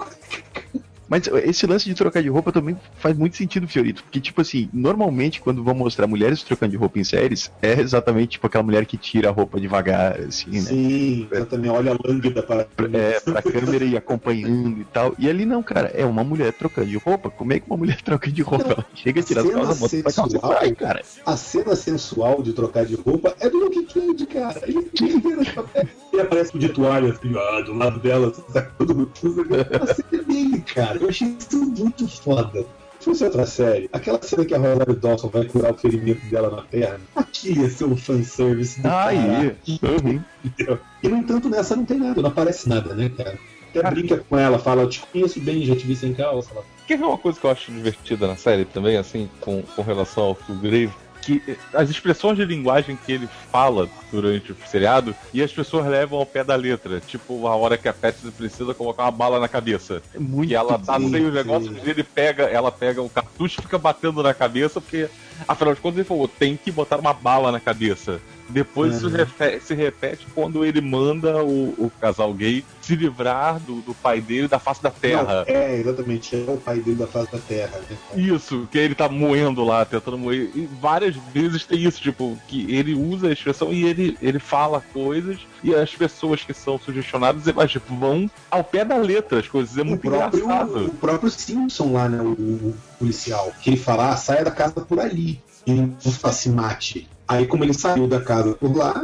Mas esse lance de trocar de roupa também faz muito sentido, Fiorito. Porque, tipo assim, normalmente quando vão mostrar mulheres trocando de roupa em séries, é exatamente tipo aquela mulher que tira a roupa devagar, assim, né? Sim, exatamente. Olha a lânguida para. É, pra câmera ir acompanhando e tal. E ali não, cara, é uma mulher trocando de roupa. Como é que uma mulher <laughs> troca de roupa? Ela chega, tira as cena calças, bota pra calça e vai, cara. A cena sensual de trocar de roupa é do Luke Cage, cara. Ele, <laughs> ele aparece de toalha, assim, ah, do lado dela, sabe? <laughs> Tudo, tudo. A cena é dele, cara. Eu achei isso muito foda. Se fosse outra série, aquela cena que a Rosário Dawson vai curar o ferimento dela na perna, aqui ia ser um fanservice do Aí, caralho. uhum. Entendeu? E no entanto, nessa não tem nada, não aparece nada, né, cara? Até brinca com ela, fala, eu te conheço bem, já te vi sem calça. Ela, Quer ver uma coisa que eu acho divertida na série também, assim, com, com relação ao Kilgrave? Que as expressões de linguagem que ele fala durante o seriado e as pessoas levam ao pé da letra. Tipo, a hora que a Patsy precisa colocar uma bala na cabeça. Muito E ela tá os sim. negócios e ele pega, ela pega o cartucho e fica batendo na cabeça, porque, afinal de contas, ele falou, tem que botar uma bala na cabeça. Depois isso Uhum. refe- se repete quando ele manda o, o casal gay se livrar do, do pai dele da face da terra. Não, é, exatamente, é o pai dele da face da terra, né? Isso, que ele tá moendo lá, tentando moer. E várias vezes tem isso, tipo, que ele usa a expressão e ele, ele fala coisas e as pessoas que são sugestionadas elas vão ao pé da letra as coisas. É O muito próprio, engraçado. o próprio Simpson lá, né? O, o policial, que ele fala, ah, saia da casa por ali. E não se mate. Aí, como ele saiu da casa por lá,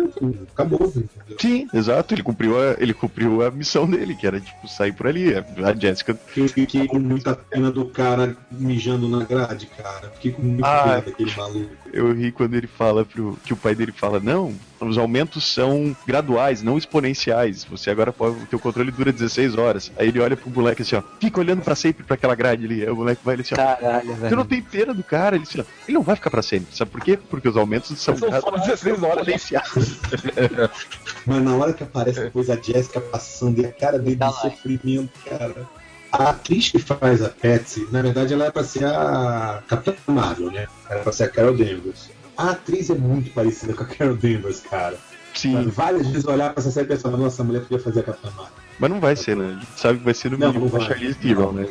acabou, entendeu? Sim, exato. Ele cumpriu, a, ele cumpriu a missão dele, que era, tipo, sair por ali. A Jessica. Eu fiquei com muita pena do cara mijando na grade, cara. Fiquei com muita Ah, pena daquele maluco. Eu ri quando ele fala pro. que o pai dele fala, não, os aumentos são graduais, não exponenciais. Você agora pode. O teu controle dura 16 horas. Aí ele olha pro moleque assim, ó, fica olhando pra sempre pra aquela grade ali. Aí o moleque vai ele assim, ó. Caralho, Você não velho. tem pena do cara, ele, assim, ó, ele não vai ficar pra sempre. Sabe por quê? Porque os aumentos são, São só 16 horas. exponenciais. <laughs> Mas na hora que aparece depois a Jessica passando e a cara dele Tá de lá. sofrimento, cara. A atriz que faz a Patsy, na verdade, ela é pra ser a Capitã Marvel, né? Era pra ser a Carol Danvers. A atriz é muito parecida com a Carol Danvers, cara. Sim, Várias vezes olhar pra essa série e pensar, nossa, a mulher podia fazer a Capitã Marvel. mas não vai ser, né? A gente sabe que vai ser no Não, mínimo não com a vai. Charlize Theron, né?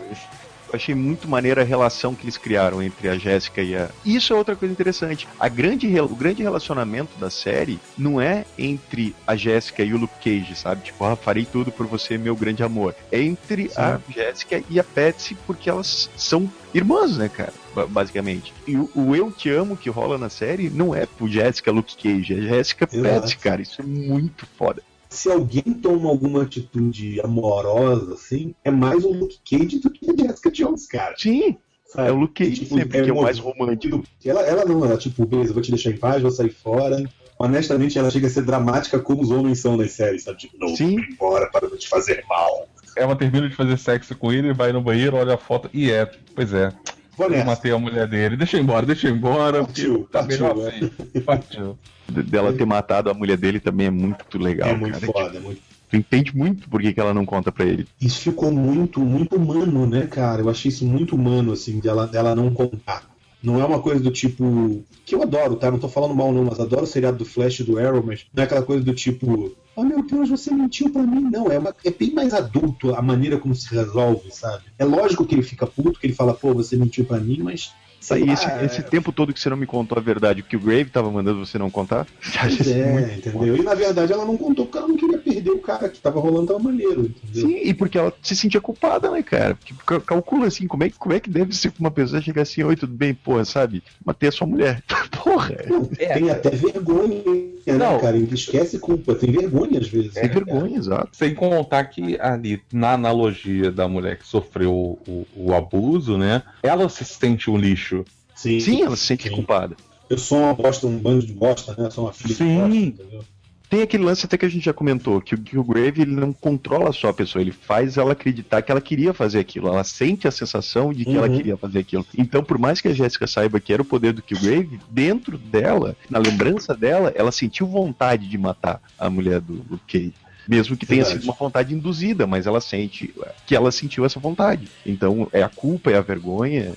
Eu achei muito maneira a relação que eles criaram entre a Jéssica e a. Isso é outra coisa interessante. A grande, o grande relacionamento da série não é entre a Jéssica e o Luke Cage, sabe? Tipo, ah, farei tudo por você, meu grande amor. É entre a Jéssica e a Patsy, porque elas são irmãs, né, cara? Ba- Basicamente. E o, o Eu Te Amo que rola na série não é pro Jéssica Luke Cage, é Jéssica Exato. Patsy, cara. Isso é muito foda. Se alguém toma alguma atitude amorosa, assim, é mais o Luke Cage do que a Jessica Jones, cara. Sim, Sabe? é o Luke Cage Tipo, sempre, que é o mais romântico. Ela, ela não, ela tipo, beleza, vou te deixar em paz, vou sair fora. Honestamente, ela chega a ser dramática como os homens são nas séries, sabe? Tipo, não, Sim. vou embora para não te fazer mal. Ela termina de fazer sexo com ele, vai no banheiro, olha a foto e é, pois é, Vou eu matei a mulher dele. Deixa eu ir embora, deixa eu ir embora. Partiu, tá partiu, melhor é. assim. Partiu. Dela ter matado a mulher dele também é muito legal, É muito cara. foda, é muito Tu entende muito por que, que ela não conta pra ele. Isso ficou muito, muito humano, né, cara? Eu achei isso muito humano, assim, dela, dela não contar. Não é uma coisa do tipo. Que eu adoro, tá? Não tô falando mal, não, mas adoro o seriado do Flash e do Arrow, mas não é aquela coisa do tipo. Oh meu Deus, você mentiu pra mim. Não, é, uma, é bem mais adulto a maneira como se resolve, sabe? É lógico que ele fica puto, que ele fala, pô, você mentiu pra mim, mas. Sei E esse, lá, esse é- tempo todo que você não me contou a verdade, que o Grave tava mandando você não contar? <laughs> Pois é, entendeu? E na verdade ela não contou porque ela não queria perder o cara que tava rolando tava maneiro, entendeu? Sim, e porque ela se sentia culpada, né, cara? Porque ca- calcula assim, como é, que- como é que deve ser pra uma pessoa chegar assim, oi, tudo bem, porra, sabe? Matei a sua mulher. <laughs> Porra! Não, tem até vergonha, né, Não. cara? Ele esquece culpa, tem vergonha às vezes. Tem vergonha, exato. Sem contar que ali, na analogia da mulher que sofreu o, o abuso, né? Ela se sente um lixo. Sim, Sim, ela se sente Sim. culpada. Eu sou uma bosta, um bando de bosta, né? Eu sou uma filha Sim. de bosta, entendeu? Tem aquele lance até que a gente já comentou, que, o- que o Grave ele não controla só a pessoa, ele faz ela acreditar que ela queria fazer aquilo, ela sente a sensação de que ela Uhum. queria fazer aquilo. Então, por mais que a Jéssica saiba que era o poder do Killgrave, dentro dela, na lembrança dela, ela sentiu vontade de matar a mulher do Luke Cage. Mesmo que tenha Verdade. sido uma vontade induzida, mas ela sente que ela sentiu essa vontade. Então, é a culpa, é a vergonha.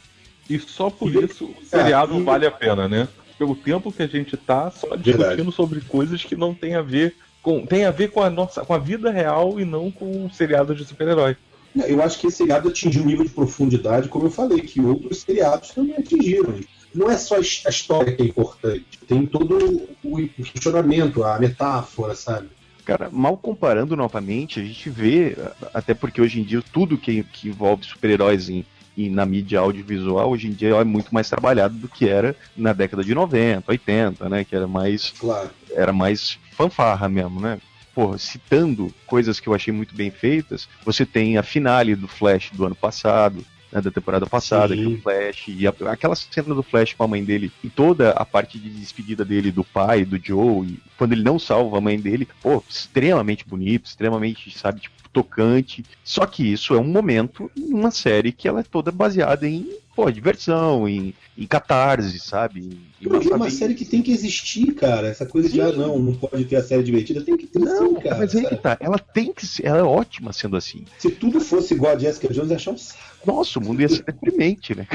E só por E- isso o seriado e- vale a pena, né? Pelo tempo que a gente tá só discutindo Verdade. sobre coisas que não tem a ver com. Tem a ver com a nossa. com a vida real e não com um seriado de super-herói. Eu acho que esse seriado atingiu um nível de profundidade, como eu falei, que outros seriados também atingiram. Não é só a his- a história que é importante, tem todo o questionamento, a metáfora, sabe? Cara, mal comparando novamente, a gente vê, até porque hoje em dia tudo que, que envolve super-heróis em, em- na mídia audiovisual, hoje em dia é muito mais trabalhado do que era na década de 90, 80, né? Que era mais, Claro. era mais fanfarra mesmo, né? Porra, citando coisas que eu achei muito bem feitas, você tem a finale do Flash do ano passado, né, da temporada passada, Sim. que o Flash, e a- aquela cena do Flash com a mãe dele, e toda a parte de despedida dele do pai, do Joe, e quando ele não salva a mãe dele, pô, extremamente bonito, extremamente, sabe, tipo, tocante. Só que isso é um momento em uma série que ela é toda baseada em, pô, diversão, em, em catarse, sabe? Em, é uma sabe, série que tem que existir, cara. Essa coisa de, Sim. ah, não, não pode ter a série divertida, tem que ter Não, sim, cara. mas aí que tá. Ela tem que ser, ela é ótima sendo assim. Se tudo fosse igual a Jessica Jones, ia achar um saco. Nossa, o mundo ia ser deprimente, né?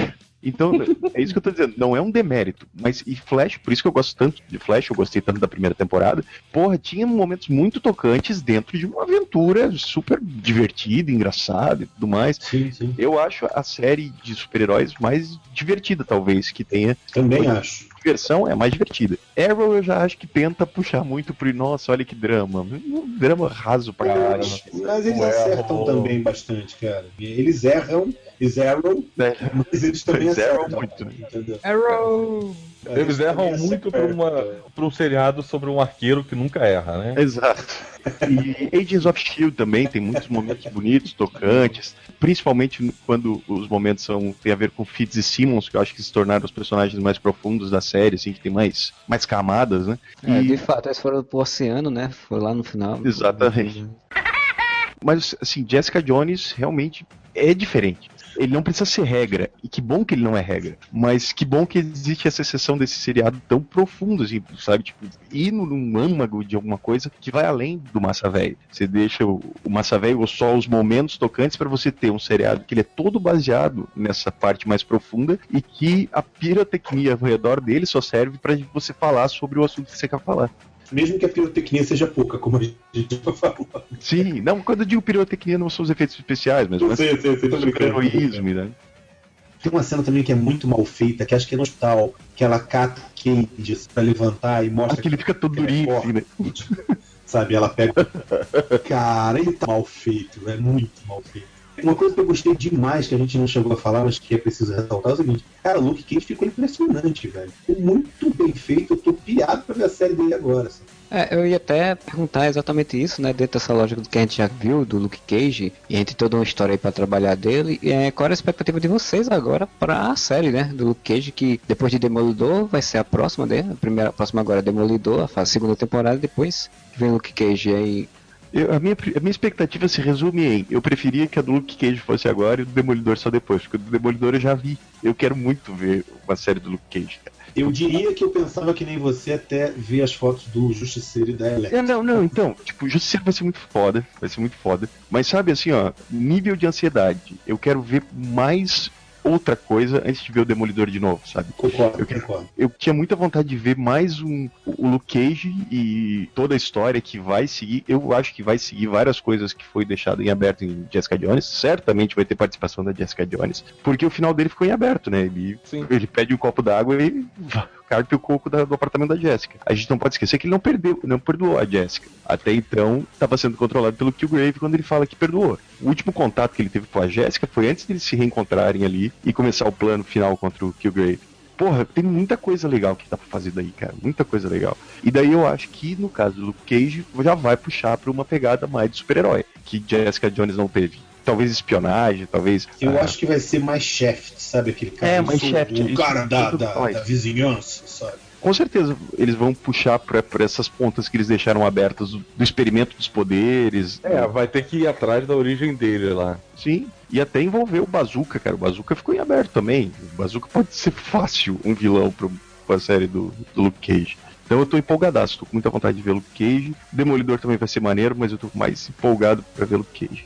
Então, é isso que eu tô dizendo, não é um demérito. Mas e Flash, por isso que eu gosto tanto de Flash, eu gostei tanto da primeira temporada. Porra, tinha momentos muito tocantes dentro de uma aventura super divertida, engraçada e tudo mais. Sim, sim. Eu acho a série de super-heróis mais divertida, talvez, que tenha. Também acho. Diversão é mais divertida. Arrow eu já acho que tenta puxar muito pro. Nossa, olha que drama. Um drama raso pra caramba. Mas, mas eles acertam também bastante, cara. Eles erram, eles erram, né? mas eles também Eles erram acertam. muito? Entendeu? Arrow! Eles erram muito pra um seriado sobre um arqueiro que nunca erra, né? Exato. E Agents of Shield também tem muitos momentos bonitos, tocantes, principalmente quando os momentos são tem a ver com Fitz e Simmons, que eu acho que se tornaram os personagens mais profundos da série, assim, que tem mais, mais camadas, né? É, E- de fato, eles foram pro oceano, né? Foi lá no final. Exatamente. Mas, assim, Jessica Jones realmente é diferente. Ele não precisa ser regra. E que bom que ele não é regra. Mas que bom que existe essa exceção desse seriado tão profundo, assim, sabe? Tipo, ir num- âmago de alguma coisa que vai além do Massa Velho. Você deixa o, o Massa Velho ou só os momentos tocantes para você ter um seriado que ele é todo baseado nessa parte mais profunda e que a pirotecnia ao redor dele só serve para você falar sobre o assunto que você quer falar. Mesmo que a pirotecnia seja pouca, como a gente já falou. Sim, não, quando eu digo pirotecnia não são os efeitos especiais, mas Eu o super-heroísmo, né? Tem uma cena também que é muito mal feita, que acho que é no hospital, que ela cata Cage pra levantar e mostra Acho que ele fica todo é durinho, assim, né? <laughs> Sabe, ela pega. Cara, ele tá mal feito, é muito mal feito. Uma coisa que eu gostei demais, que a gente não chegou a falar, mas que é preciso ressaltar, é o seguinte: cara, o Luke Cage ficou impressionante, velho. Ficou muito bem feito, eu tô pirado pra ver a série dele agora. assim. É, eu ia até perguntar exatamente isso, né? Dentro dessa lógica do que a gente já viu do Luke Cage, e a gente tem toda uma história aí pra trabalhar dele. E, é, qual era a expectativa de vocês agora pra série, né? Do Luke Cage, que depois de Demolidor vai ser a próxima dele. A primeira, a próxima agora é Demolidor, a segunda temporada, depois vem Luke Cage aí. Eu- a, minha, a minha expectativa se resume em: eu preferia que a do Luke Cage fosse agora e do Demolidor só depois, porque o do Demolidor eu já vi. Eu quero muito ver uma série do Luke Cage. cara. Eu diria que eu pensava que nem você até ver as fotos do Justiceiro e da Electra. É, não, não, então, tipo, Justiceiro vai ser muito foda, vai ser muito foda. Mas sabe assim, ó, nível de ansiedade. Eu quero ver mais outra coisa antes de ver o Demolidor de novo, sabe? Concordo, Eu concordo. Eu tinha muita vontade de ver mais um o Luke Cage e toda a história que vai seguir. Eu acho que vai seguir várias coisas que foi deixado em aberto em Jessica Jones. Certamente vai ter participação da Jessica Jones, porque o final dele ficou em aberto, né? Ele, Sim. ele pede um copo d'água e carpe o coco da- do apartamento da Jessica. A gente não pode esquecer que ele não perdeu, não perdoou a Jessica. Até então, estava sendo controlado pelo Killgrave quando ele fala que perdoou. O último contato que ele teve com a Jessica foi antes deles se reencontrarem ali e começar o plano final contra o Killgrave. Porra, tem muita coisa legal que dá pra fazer daí, cara. Muita coisa legal. E daí eu acho que, no caso do Luke Cage, já vai puxar pra uma pegada mais de super-herói, que Jessica Jones não teve. Talvez espionagem, talvez. Eu ah, acho que vai ser mais Shaft, sabe? Aquele cara, É, mais Shaft, o cara da, da, da vizinhança, sabe? Com certeza eles vão puxar pra, pra essas pontas que eles deixaram abertas do, do experimento dos poderes. É, vai ter que ir atrás da origem dele lá. Sim, e até envolver o Bazooka, cara. O Bazooka ficou em aberto também. O Bazooka pode ser fácil um vilão pro, pra série do, do Luke Cage. Então eu tô empolgadaço, tô com muita vontade de ver o Luke Cage. Demolidor também vai ser maneiro, mas eu tô mais empolgado pra ver o Luke Cage.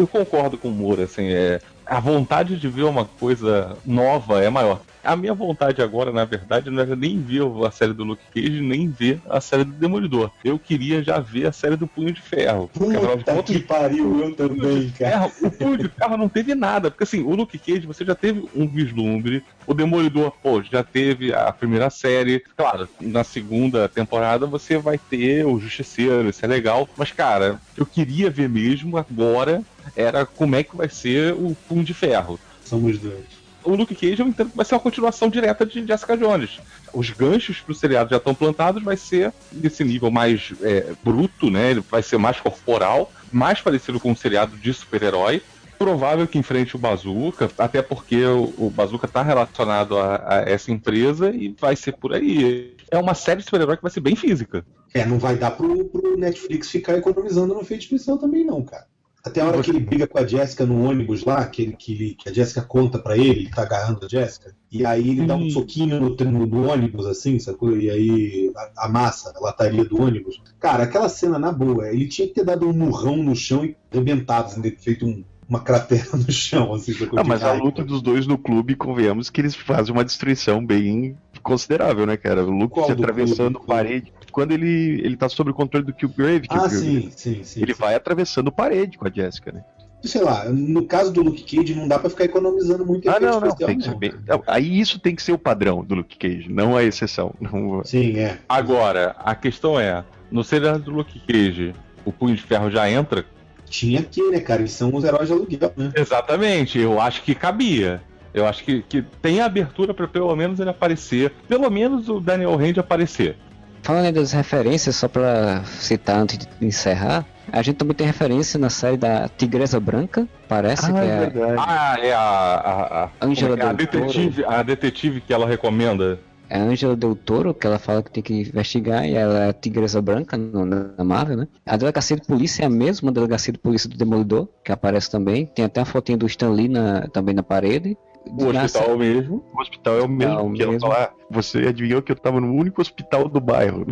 Eu concordo com o Moura, assim, é. A vontade de ver uma coisa nova é maior. A minha vontade agora, na verdade, não era nem ver a série do Luke Cage, nem ver a série do Demolidor. Eu queria já ver a série do Punho de Ferro. Puta contas, que pariu, eu também, cara. Ferro, o Punho de Ferro não teve nada. Porque assim, o Luke Cage você já teve um vislumbre. O Demolidor, pô, já teve a primeira série. Claro, na segunda temporada você vai ter o Justiceiro, isso é legal. Mas, cara, eu queria ver mesmo agora era como é que vai ser o Punho de Ferro. Somos dois. O Luke Cage eu entendo que vai ser uma continuação direta de Jessica Jones. Os ganchos pro seriado já estão plantados, vai ser desse nível mais é, bruto, né? Ele vai ser mais corporal, mais parecido com um seriado de super-herói. Provável que enfrente o Bazooka, até porque o, o Bazooka tá relacionado a, a essa empresa e vai ser por aí. É uma série de super-herói que vai ser bem física. É, não vai dar pro, pro Netflix ficar economizando no efeito especial também, não, cara. Até a hora que ele briga com a Jéssica no ônibus lá, que, ele, que, que a Jéssica conta pra ele, ele tá agarrando a Jéssica, e aí ele dá um soquinho no, no, no ônibus, assim, sacou? E aí a- amassa a lataria do ônibus. Cara, aquela cena, na boa, ele tinha que ter dado um murrão no chão e arrebentado, assim, feito um- uma cratera no chão, assim, sacou? Ah, mas a luta dos dois no clube, convenhamos que eles fazem uma destruição bem considerável, né, cara? O Luke Qual se do atravessando clube? parede. Quando ele, ele tá sob o controle do Killgrave, Ah, sim, sim, sim. ele sim. vai atravessando parede com a Jessica, né? Sei lá, no caso do Luke Cage, não dá pra ficar economizando muito Ah, não, não. Tem que ser bem... não, Aí isso tem que ser o padrão do Luke Cage, não a exceção. <laughs> Não... Sim, é. Agora, a questão é, no seriado do Luke Cage, o Punho de Ferro já entra? Tinha que, né, cara? Eles são os heróis de aluguel, né? Exatamente, eu acho que cabia. Eu acho que, que tem abertura pra pelo menos ele aparecer. Pelo menos o Daniel Rand aparecer. Falando aí das referências, só pra citar antes de encerrar, a gente também tem referência na série da Tigresa Branca, parece que é verdade. Ah, é a. a, a, Angela é é? a Del Toro. detetive, a detetive que ela recomenda. é a Angela Del Toro, que ela fala que tem que investigar, e ela é a Tigresa Branca no, na Marvel, né? A delegacia de polícia é a mesma delegacia de polícia do Demolidor, que aparece também. Tem até a fotinha do Stan Lee na, também na parede. O hospital mesmo. O hospital é o mesmo É o que ela mesmo. fala, ah, você adivinhou que eu tava no único hospital do bairro.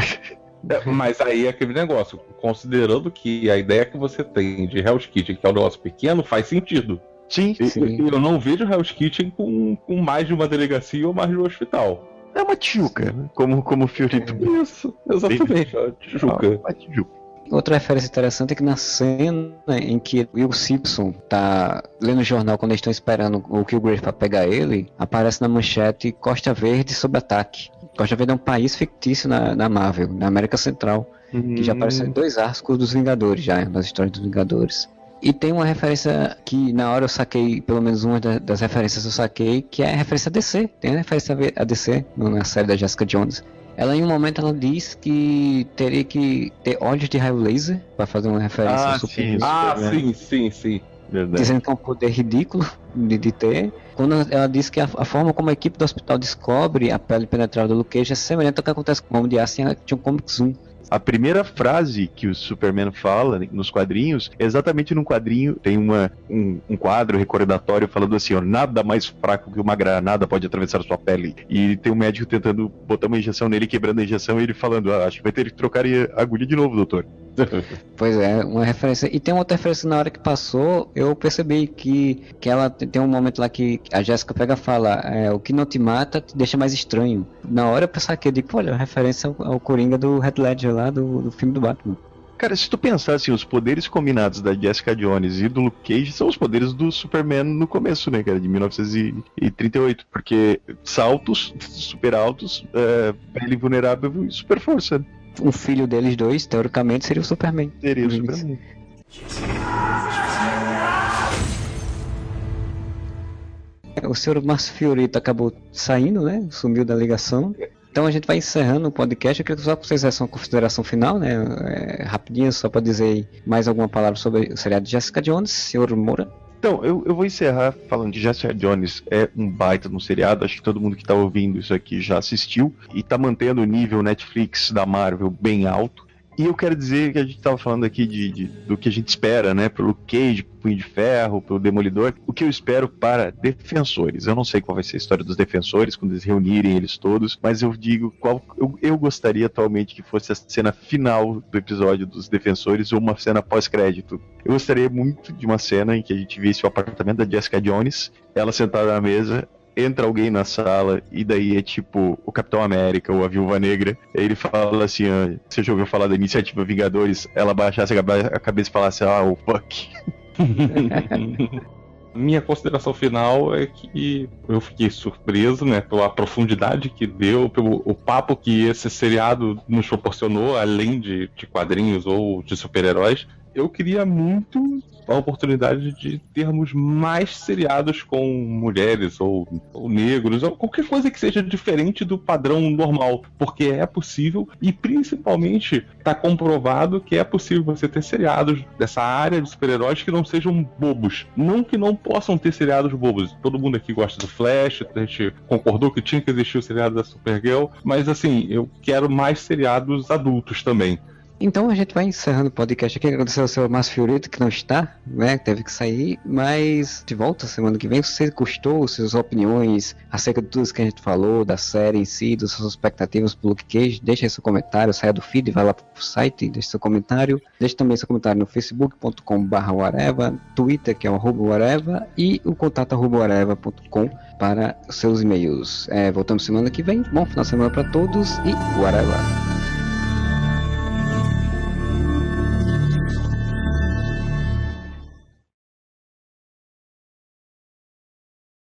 É, Mas aí é aquele negócio, considerando que a ideia que você tem de Hell's Kitchen, que é um negócio pequeno, faz sentido. Sim, Sim. Eu não vejo Hell's Kitchen com, com mais de uma delegacia ou mais de um hospital. é uma tijuca, né? como, como o Fiorito Isso, exatamente. Tijuca. Uma tijuca. Outra referência interessante é que na cena em que Will Simpson tá lendo o jornal quando eles estão esperando o Killgrave pra pegar ele, aparece na manchete Costa Verde sob ataque. Costa Verde é um país fictício na, na Marvel, na América Central, que já apareceu em dois arcos dos Vingadores, já, nas histórias dos Vingadores. E tem uma referência que na hora eu saquei, pelo menos uma da- das referências eu saquei, que é a referência a DC. Tem a referência a DC na série da Jessica Jones. Ela em um momento ela diz que teria que ter olhos de raio laser para fazer uma referência Ah, ao Super sim, isso. Ah, né? sim, sim, sim. Verdade. dizendo que é um poder ridículo de, de ter. Quando ela diz que a, a forma como a equipe do hospital descobre a pele penetrável do Luke Cage é semelhante ao que acontece com o Homem de Aço em Action Comics 1. A primeira frase que o Superman fala nos quadrinhos é exatamente num quadrinho, tem uma, um, um quadro recordatório falando assim, ó, nada mais fraco que uma granada pode atravessar sua pele. E tem um médico tentando botar uma injeção nele, quebrando a injeção, e ele falando, ah, acho que vai ter que trocar a agulha de novo, doutor. Pois é, uma referência. E tem uma outra referência na hora que passou, eu percebi que, que ela tem um momento lá que a Jéssica pega e fala: é, o que não te mata te deixa mais estranho. Na hora eu pensava que eu digo, olha, referência ao, ao Coringa do Red Ledger lá do, do filme do Batman. Cara, se tu pensar assim, os poderes combinados da Jessica Jones e do Luke Cage são os poderes do Superman no começo, né, cara, de 1938. Porque saltos <laughs> super altos, é, pele vulnerável e super força. Um filho deles dois, teoricamente, seria o Superman. Seria o Superman. O senhor Márcio Fiorito acabou saindo, né? Sumiu da ligação. Então a gente vai encerrando o podcast. Eu queria só que vocês dessem uma consideração final, né? É, rapidinho, só para dizer mais alguma palavra sobre o seriado de Jessica Jones, senhor Moura. Então, eu, eu vou encerrar falando que Jessica Jones é um baita no seriado. Acho que todo mundo que tá ouvindo isso aqui já assistiu. E tá mantendo o nível Netflix da Marvel bem alto. E eu quero dizer que a gente estava falando aqui de, de, do que a gente espera, né? Pelo Cage, Punho de Ferro, pelo Demolidor. O que eu espero para defensores. Eu não sei qual vai ser a história dos defensores quando eles reunirem eles todos, mas eu digo qual eu, eu gostaria atualmente que fosse a cena final do episódio dos defensores ou uma cena pós-crédito. Eu gostaria muito de uma cena em que a gente visse o apartamento da Jessica Jones, ela sentada na mesa, entra alguém na sala e daí é tipo o Capitão América ou a Viúva Negra. Ele fala assim: ah, você já ouviu falar da iniciativa Vingadores? Ela baixasse a cabeça e falasse: ah, o fuck. <laughs> Minha consideração final é que eu fiquei surpreso, né, pela profundidade que deu, pelo o papo que esse seriado nos proporcionou, além de, de quadrinhos ou de super-heróis. Eu queria muito a oportunidade de termos mais seriados com mulheres ou, ou negros, ou qualquer coisa que seja diferente do padrão normal, porque é possível e principalmente está comprovado que é possível você ter seriados dessa área de super-heróis que não sejam bobos. Não que não possam ter seriados bobos. Todo mundo aqui gosta do Flash, a gente concordou que tinha que existir o seriado da Supergirl, mas assim, eu quero mais seriados adultos também. Então a gente vai encerrando o podcast aqui. Agradecer ao seu Márcio Fiorito, que não está, né? Teve que sair, mas de volta semana que vem. Se você gostou, suas opiniões acerca de tudo que a gente falou, da série em si, das suas expectativas pro Luke Cage, deixa seu comentário, saia do feed, vai lá pro site deixa seu comentário. Deixe também seu comentário no facebook.com.br Twitter, que é o arroba e o contato arroba para seus e-mails. É, voltamos semana que vem. Bom final de semana para todos e Wareva.